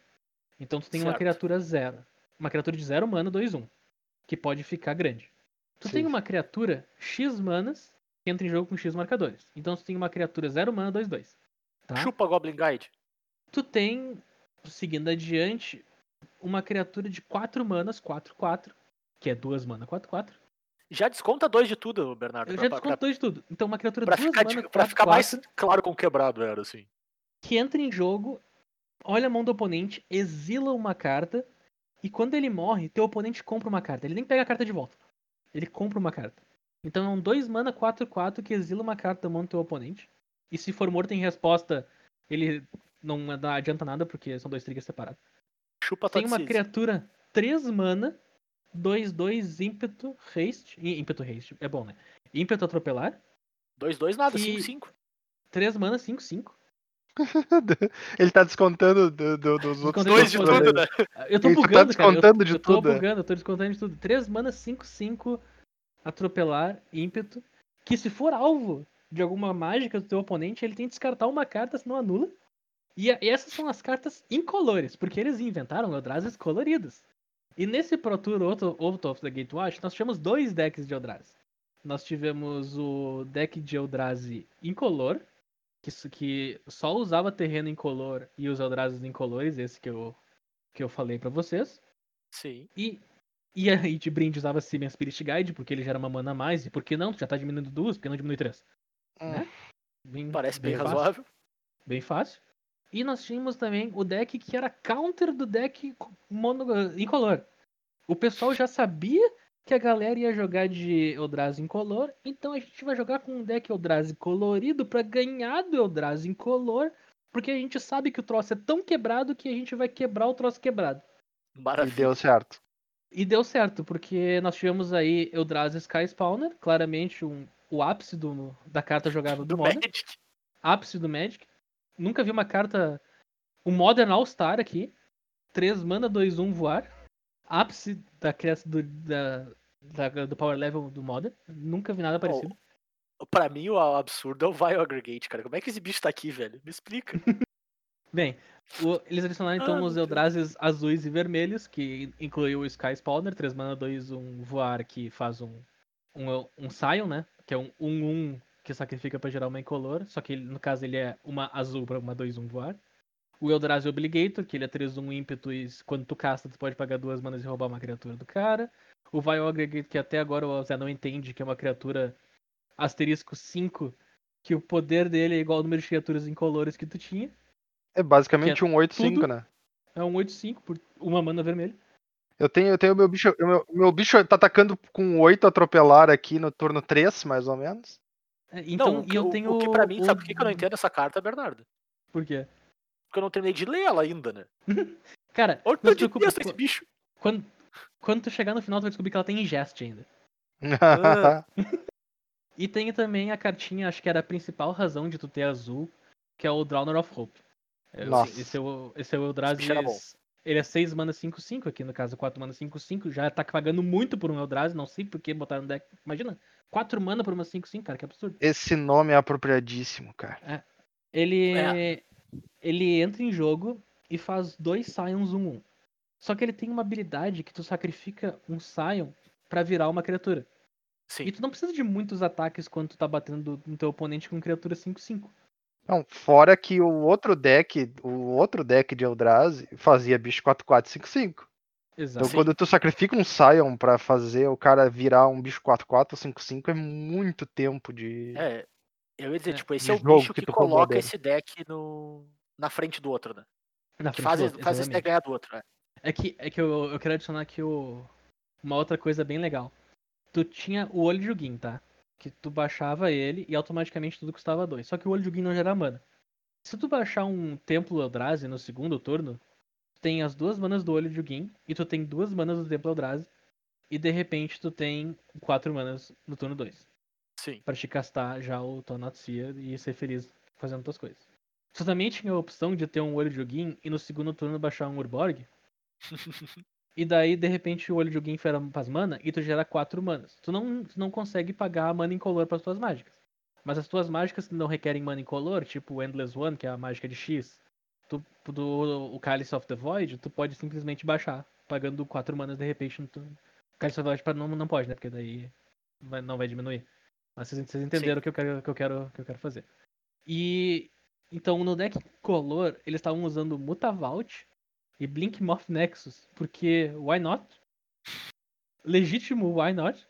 Então tu tem uma Certo. criatura zero. Uma criatura de zero mana, 2-1. Que pode ficar grande. Tu tem Sim. uma criatura X manas que entra em jogo com X marcadores. Então tu tem uma criatura zero mana, 2-2. Tá? Chupa Goblin Guide. Tu tem, seguindo adiante, uma criatura de 4 manas, 4-4, que é 2 mana, 4-4. Já desconta dois de tudo, Bernardo. Eu pra- já pra- desconto dois de tudo. Então, uma criatura pra, 2 ficar, mana, de- pra 4-4, ficar mais claro com quebrado, era assim. Que entra em jogo, olha a mão do oponente, exila uma carta, e quando ele morre, teu oponente compra uma carta. Ele nem pega a carta de volta. Ele compra uma carta. Então é um 2 mana 4-4 que exila uma carta da mão do teu oponente. E se for morto em resposta, ele não não adianta nada, porque são dois triggers separados. Chupa Tem uma criatura 3 mana, 2-2 ímpeto, haste. ímpeto haste, é bom, né? Ímpeto atropelar. 2-2 nada, que- 5-5. 3 mana, 5-5. Ele tá descontando do- do- dos outros. Dois de jogadores. tudo, né? Eu tô Ele tá bugando, cara. Eu, descontando de eu tô tudo, é. bugando, eu tô descontando de tudo. 3 mana, 5-5 atropelar, ímpeto. Que se for alvo de alguma mágica do teu oponente, ele tem que descartar uma carta, senão anula. E, a- e essas são as cartas incolores, porque eles inventaram Eldrazi coloridas. E nesse Pro Tour Auto of the Gatewatch, nós tivemos dois decks de Eldrazi. Nós tivemos o deck de Eldrazi incolor, que, que só usava terreno incolor e os Eldrazi incolores, esse que eu, que eu falei pra vocês. Sim. E, e aí de brinde usava Simian Spirit Guide, porque ele gera uma mana a mais. E por que não? Tu já tá diminuindo duas, por que não diminui três? Né? Bem- Parece bem, fácil. razoável. Bem fácil. E nós tínhamos também o deck que era counter do deck mono, incolor. O pessoal já sabia que a galera ia jogar de Eldrazi incolor, então a gente vai jogar com um deck Eldrazi colorido pra ganhar do Eldrazi incolor, porque a gente sabe que o troço é tão quebrado que a gente vai quebrar o troço quebrado. E Maravilha. deu certo. E deu certo, porque nós tivemos aí Eldrazi Sky Spawner, claramente um, o ápice do, da carta jogável do, Do Modern. Magic. Ápice do Magic. Nunca vi uma carta. O Modern All-Star aqui. 3 mana, 2, 1 voar. Ápice da criação do, da, da- do power level do Modern. Nunca vi nada parecido. Pra mim, o absurdo é o Vile Aggregate, cara. Como é que esse bicho tá aqui, velho? Me explica. Bem, o- eles adicionaram então Ah, os Eldrazi's azuis e vermelhos, que incluiu o Sky Spawner, 3 mana, 2, 1 voar, que faz um, um, um Scion, né? Que é um 1-1 que sacrifica pra gerar uma incolor, só que no caso ele é uma azul pra uma 2-1 voar. O Eldrazi Obligator, que ele é 3-1 ímpeto e quando tu casta tu pode pagar duas manas e roubar uma criatura do cara. O Vile Aggregate, que até agora o Zé não entende, que é uma criatura asterisco 5, que o poder dele é igual ao número de criaturas incolores que tu tinha. É basicamente é um 8-5, tudo. né? É um 8-5 por uma mana vermelha. Eu tenho, eu tenho meu bicho. o Meu, meu bicho tá atacando com 8 atropelar aqui no turno 3, mais ou menos. É, Então, não, o que, eu tenho. o que pra mim, o- sabe por que que eu não entendo essa carta, Bernardo? Por quê? Porque eu não terminei de ler ela ainda, né? Cara, Olha o não se preocupa. esse bicho. Quando, quando tu chegar no final, tu vai descobrir que ela tem ingest ainda. Ah. E tem também a cartinha, acho que era a principal razão de tu ter azul, que é o Drowner of Hope. É, Nossa. Esse é o, esse é o Eldrazi. Ele é 6 mana 5-5, aqui no caso 4 mana 5-5. Já tá pagando muito por um Eldrazi, não sei por que botaram no deck. Imagina, 4 mana por uma 5-5, cara, que absurdo. Esse nome é apropriadíssimo, cara. Ele, É. ele entra em jogo e faz dois Scions 1-1. Só que ele tem uma habilidade que tu sacrifica um Scion pra virar uma criatura. Sim. E tu não precisa de muitos ataques quando tu tá batendo no teu oponente com criatura 5-5. Não, fora que o outro deck, o outro deck de Eldrazi fazia bicho 4-4-5-5. Exato. Então, quando tu sacrifica um Sion pra fazer o cara virar um bicho 4-4 ou 5-5, é muito tempo de. É, eu ia dizer, É, tipo, esse é o jogo bicho que que, coloca esse deck no, na frente do outro, né? Na Que frente faz, do outro, faz esse ganhar do outro, né? É que, é que eu, eu quero adicionar aqui o, uma outra coisa bem legal. Tu tinha o olho de Jugin, tá? Que tu baixava ele e automaticamente tudo custava 2. Só que o olho de Jugin não gera mana. Se tu baixar um Templo Eldrazi no segundo turno, tu tem as duas manas do olho de Jugin e tu tem duas manas do Templo Eldrazi. E de repente tu tem quatro manas no turno 2. Sim. Pra te castar já o Tonat Seer e ser feliz fazendo tuas coisas. Tu também tinha a opção de ter um olho de Jugin e no segundo turno baixar um Urborg. E daí, de repente, o olho de alguém fera faz mana e tu gera 4 manas. Tu não, tu não consegue pagar a mana incolor para as tuas mágicas. Mas as tuas mágicas que não requerem mana incolor, tipo o Endless One, que é a mágica de X, tu, do o Cálice of the Void, tu pode simplesmente baixar, pagando 4 manas de repente no turno. O Cálice of the Void não, não pode, né? Porque daí vai- não vai diminuir. Mas vocês, vocês entenderam o que eu quero, que eu quero, que eu quero fazer. E então no deck color, eles estavam usando Mutavault e Blink Moth Nexus, porque why not? Legítimo, why not?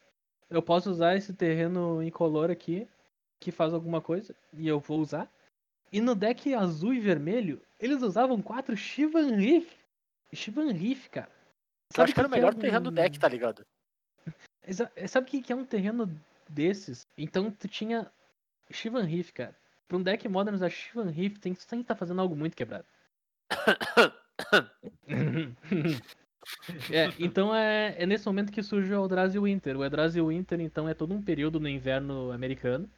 Eu posso usar esse terreno incolor aqui, que faz alguma coisa, e eu vou usar. E no deck azul e vermelho, eles usavam quatro Shivan Reef. Shivan Reef, cara. Eu acho que era o melhor é terreno do um- deck, tá ligado? Sabe o que que é um terreno desses? Então tu tinha Shivan Reef, cara. Pra um deck modern usar Shivan Reef, tem que estar fazendo algo muito quebrado. É, então é, é nesse momento que surge o Eldrazi Winter. O Eldrazi Winter, então, é todo um período no inverno americano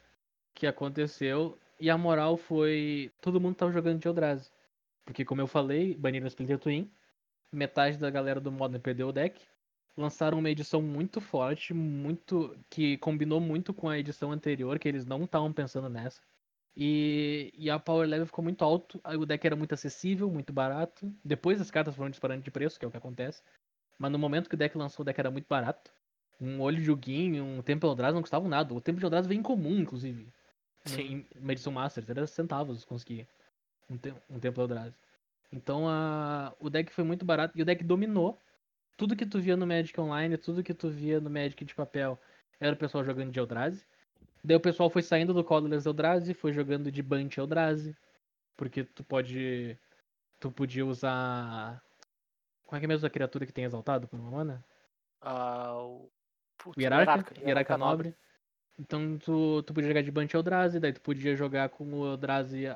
que aconteceu e a moral foi todo mundo tava jogando de Eldrazi. Porque, como eu falei, baniram o Splinter Twin, metade da galera do Modern perdeu o deck, lançaram uma edição muito forte, muito que combinou muito com a edição anterior, que eles não estavam pensando nessa. E, e a power level ficou muito alto, o deck era muito acessível, muito barato. Depois as cartas foram disparando de preço, que é o que acontece. Mas no momento que o deck lançou, o deck era muito barato. Um olho de Jugin, um Temple Eldrazi não custavam nada. O Temple Eldrazi veio em comum, inclusive. Sim. Em uma edição Masters, era centavos conseguir um, te um Temple Eldrazi. Então a, o deck foi muito barato e o deck dominou. Tudo que tu via no Magic Online, tudo que tu via no Magic de papel, era o pessoal jogando de Eldrazi. Daí o pessoal foi saindo do Colorless Eldrazi, foi jogando de Bunt Eldrazi. Porque tu pode. Tu podia usar. Qual é que é mesmo a criatura que tem exaltado por uma mana? Ah, o... Putz, O Hierarca, Hierarca Nobre. Então tu, tu podia jogar de Bunt Eldrazi, daí tu podia jogar com o Eldrazi,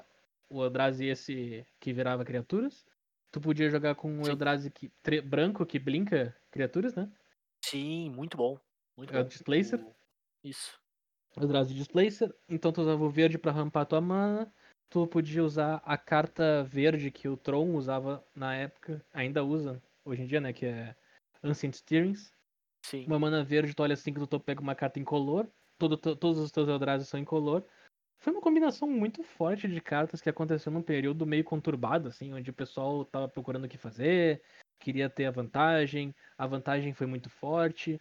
o Eldrazi esse que virava criaturas. Tu podia jogar com o Sim. Eldrazi que, tre- branco que blinka criaturas, né? Sim, muito bom. Muito É o bom. Displacer? O-. Eldrazi Displacer. Então tu usava o verde pra rampar tua mana. Tu podia usar a carta verde que o Tron usava na época, ainda usa hoje em dia, né? Que é Ancient Steerings. Sim. Uma mana verde, tu olha assim que topo pega uma carta incolor. Todo, to- todos os teus Eldrazi são incolor. Foi uma combinação muito forte de cartas que aconteceu num período meio conturbado, assim, onde o pessoal tava procurando o que fazer, queria ter a vantagem, a vantagem foi muito forte.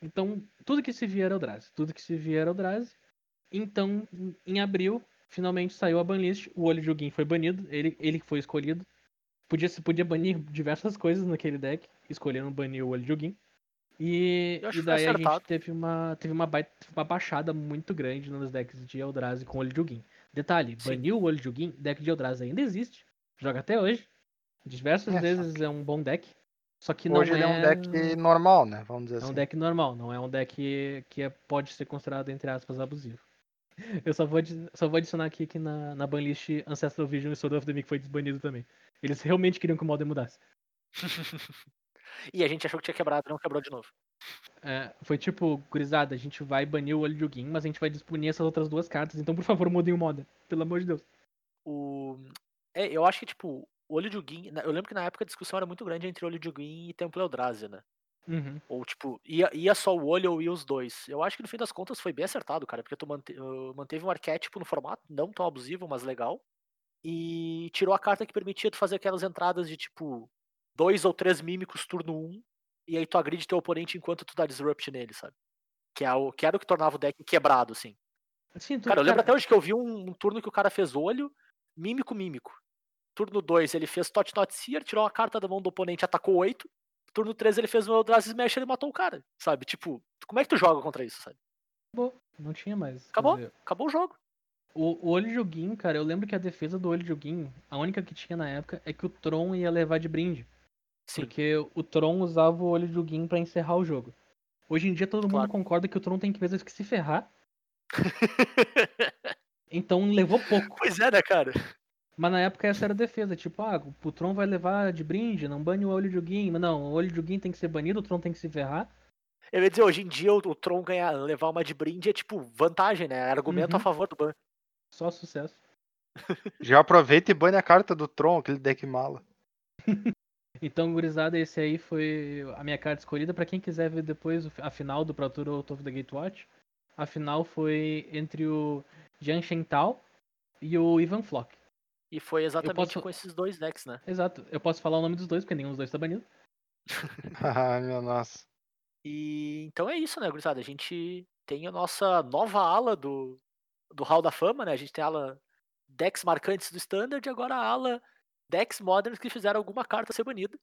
Então, tudo que se via era Eldrazi, tudo que se via era Eldrazi. Então, em- abril, finalmente saiu a banlist, o olho de Jugin foi banido, ele, ele foi escolhido. Podia, se podia banir diversas coisas naquele deck, escolheram banir o olho de Jugin. E, e daí a gente teve uma, teve uma, baita, uma baixada muito grande nos decks de Eldrazi com olho de Jugin. Detalhe, Sim. baniu o olho de Jugin, deck de Eldrazi ainda existe. Joga até hoje. Diversas É, vezes é um bom deck. Só que não Hoje ele é um deck normal, né? Vamos dizer é um assim. deck normal, não é um deck que é, pode ser considerado, entre aspas, abusivo. Eu só vou, só vou adicionar aqui que na, na banlist Ancestral Vision e Sword of the Meek foi desbanido também. Eles realmente queriam que o modem mudasse. E a gente achou que tinha quebrado, não quebrou de novo. É, foi tipo, gurizada, a gente vai banir o olho de Jugin, mas a gente vai dispunir essas outras duas cartas, então por favor mudem o modem, pelo amor de Deus. O... É, eu acho que, tipo, olho de Ugin. Eu lembro que na época a discussão era muito grande entre olho de Ugin e Templo Eldrazi, né? Uhum. Ou, tipo, ia, ia só o olho ou ia os dois. Eu acho que no fim das contas foi bem acertado, cara, porque tu mante, manteve um arquétipo no formato, não tão abusivo, mas legal. E tirou a carta que permitia tu fazer aquelas entradas de, tipo, dois ou três mímicos turno um, e aí tu agride teu oponente enquanto tu dá disrupt nele, sabe? Que, é o, que era o que tornava o deck quebrado, assim. Sim, Cara, eu lembro até hoje que eu vi um, um turno que o cara fez olho, mímico, mímico. Turno 2, ele fez Tot Not Seer, tirou uma carta da mão do oponente, atacou 8. turno 3 ele fez um Eldrazi Smash e ele matou o cara, sabe? Tipo, como é que tu joga contra isso, sabe? Acabou. Não tinha mais. o Acabou? Acabou o jogo. O, o olho de Ogin, cara, eu lembro que a defesa do olho de Ogin, a única que tinha na época é que o Tron ia levar de brinde. Sim. Porque o Tron usava o olho de Ogin pra encerrar o jogo. Hoje em dia todo mundo Claro. concorda que o Tron tem que vezes que se ferrar. Então levou pouco. pois é, né, cara? Mas na época essa era a defesa, tipo, ah, o Tron vai levar de brinde, não bane o olho de Ogin. Mas não, o olho de Ogin tem que ser banido, o Tron tem que se ferrar. Eu ia dizer, hoje em dia o, o Tron ganhar, levar uma de brinde é tipo vantagem, né? É Argumento a Uhum. favor do ban. Só sucesso. Já aproveita e bane a carta do Tron, aquele deck mala. Então, gurizada, esse aí foi a minha carta escolhida. Pra quem quiser ver depois a final do Pro Tour Out of the Gatewatch, a final foi entre o Jian Shentao e o Ivan Flock. E foi exatamente posso- com esses dois decks, né? Exato. Eu posso falar o nome dos dois, porque nenhum dos dois tá banido. Ai, meu nossa. E então é isso, né, gurizada? A gente tem a nossa nova ala do, do Hall da Fama, né? A gente tem a ala decks marcantes do Standard e agora a ala decks moderns que fizeram alguma carta ser banida.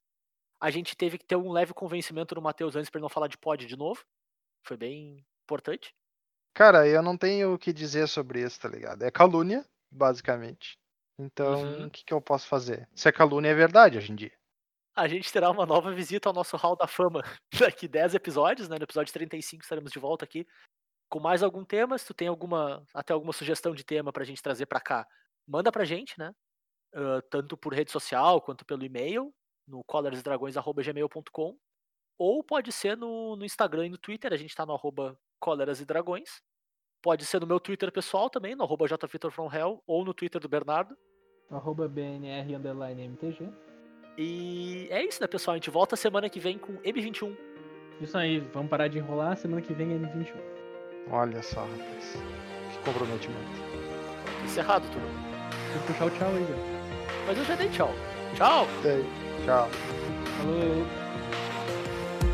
A gente teve que ter um leve convencimento no Matheus antes pra ele não falar de pod de novo. Foi bem importante. Cara, eu não tenho o que dizer sobre isso, tá ligado? É calúnia, basicamente. Então, Uhum. o que, que eu posso fazer? Se é calúnia, é verdade hoje em dia. A gente terá uma nova visita ao nosso Hall da Fama daqui 10 episódios, né? No episódio 35 estaremos de volta aqui com mais algum tema. Se tu tem alguma, até alguma sugestão de tema pra gente trazer pra cá, manda pra gente, né? Ah, tanto por rede social quanto pelo e-mail, no colerasdragões.gmail.com ou pode ser no, no Instagram e no Twitter, a gente tá no arroba e. Pode ser no meu Twitter pessoal também, no arroba jvitorfromhell, ou no Twitter do Bernardo. Arroba BNR underline MTG. E é isso, né, pessoal? A gente volta semana que vem com M21. Isso aí, vamos parar de enrolar. Semana que vem é M21. Olha só, rapaz. Que comprometimento. Encerrado tudo. Vou puxar o tchau aí, velho. Mas eu já dei tchau. Tchau! Daí, Tchau. Falou!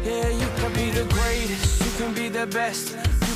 Yeah, you can be the greatest, you can be the best,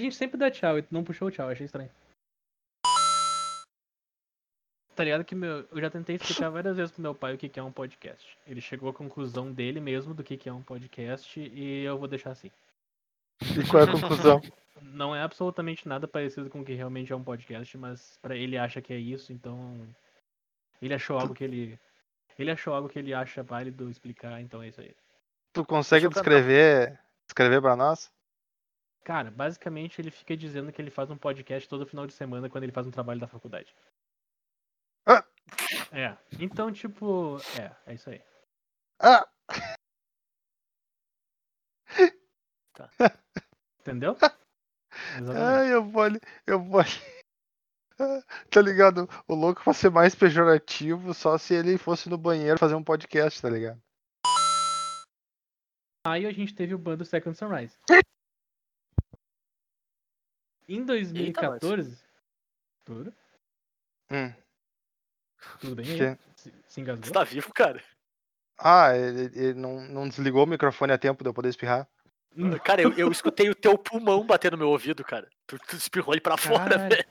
Gente sempre dá tchau e tu não puxou o tchau, achei estranho. Tá ligado que meu, eu já tentei explicar várias vezes pro meu pai o que, que é um podcast. Ele chegou à conclusão dele mesmo do que, que é um podcast e eu vou deixar assim. E qual é a conclusão? Não é absolutamente nada parecido com o que realmente é um podcast, mas para ele acha que é isso, então ele achou algo que ele ele achou algo que ele acha válido explicar, então é isso aí. Tu consegue descrever, descrever pra nós? Cara, basicamente ele fica dizendo que ele faz um podcast todo final de semana quando ele faz um trabalho da faculdade. Ah! É. Então, tipo, é, é isso aí. Ah! Entendeu? Exatamente. Ai, eu vou ali, eu vou ali. Tá ligado? O louco pra ser mais pejorativo só se ele fosse no banheiro fazer um podcast, tá ligado? Aí a gente teve o bando Second Sunrise. Em 2014. Tudo? Hum. Tudo bem Que? aí? Se, se engasgou? Você tá vivo, cara? Ah, ele, ele não, não desligou o microfone a tempo de eu poder espirrar. Cara, eu, eu escutei o teu pulmão bater no meu ouvido, cara. Tu, tu espirrou ele pra fora, Caralho. velho.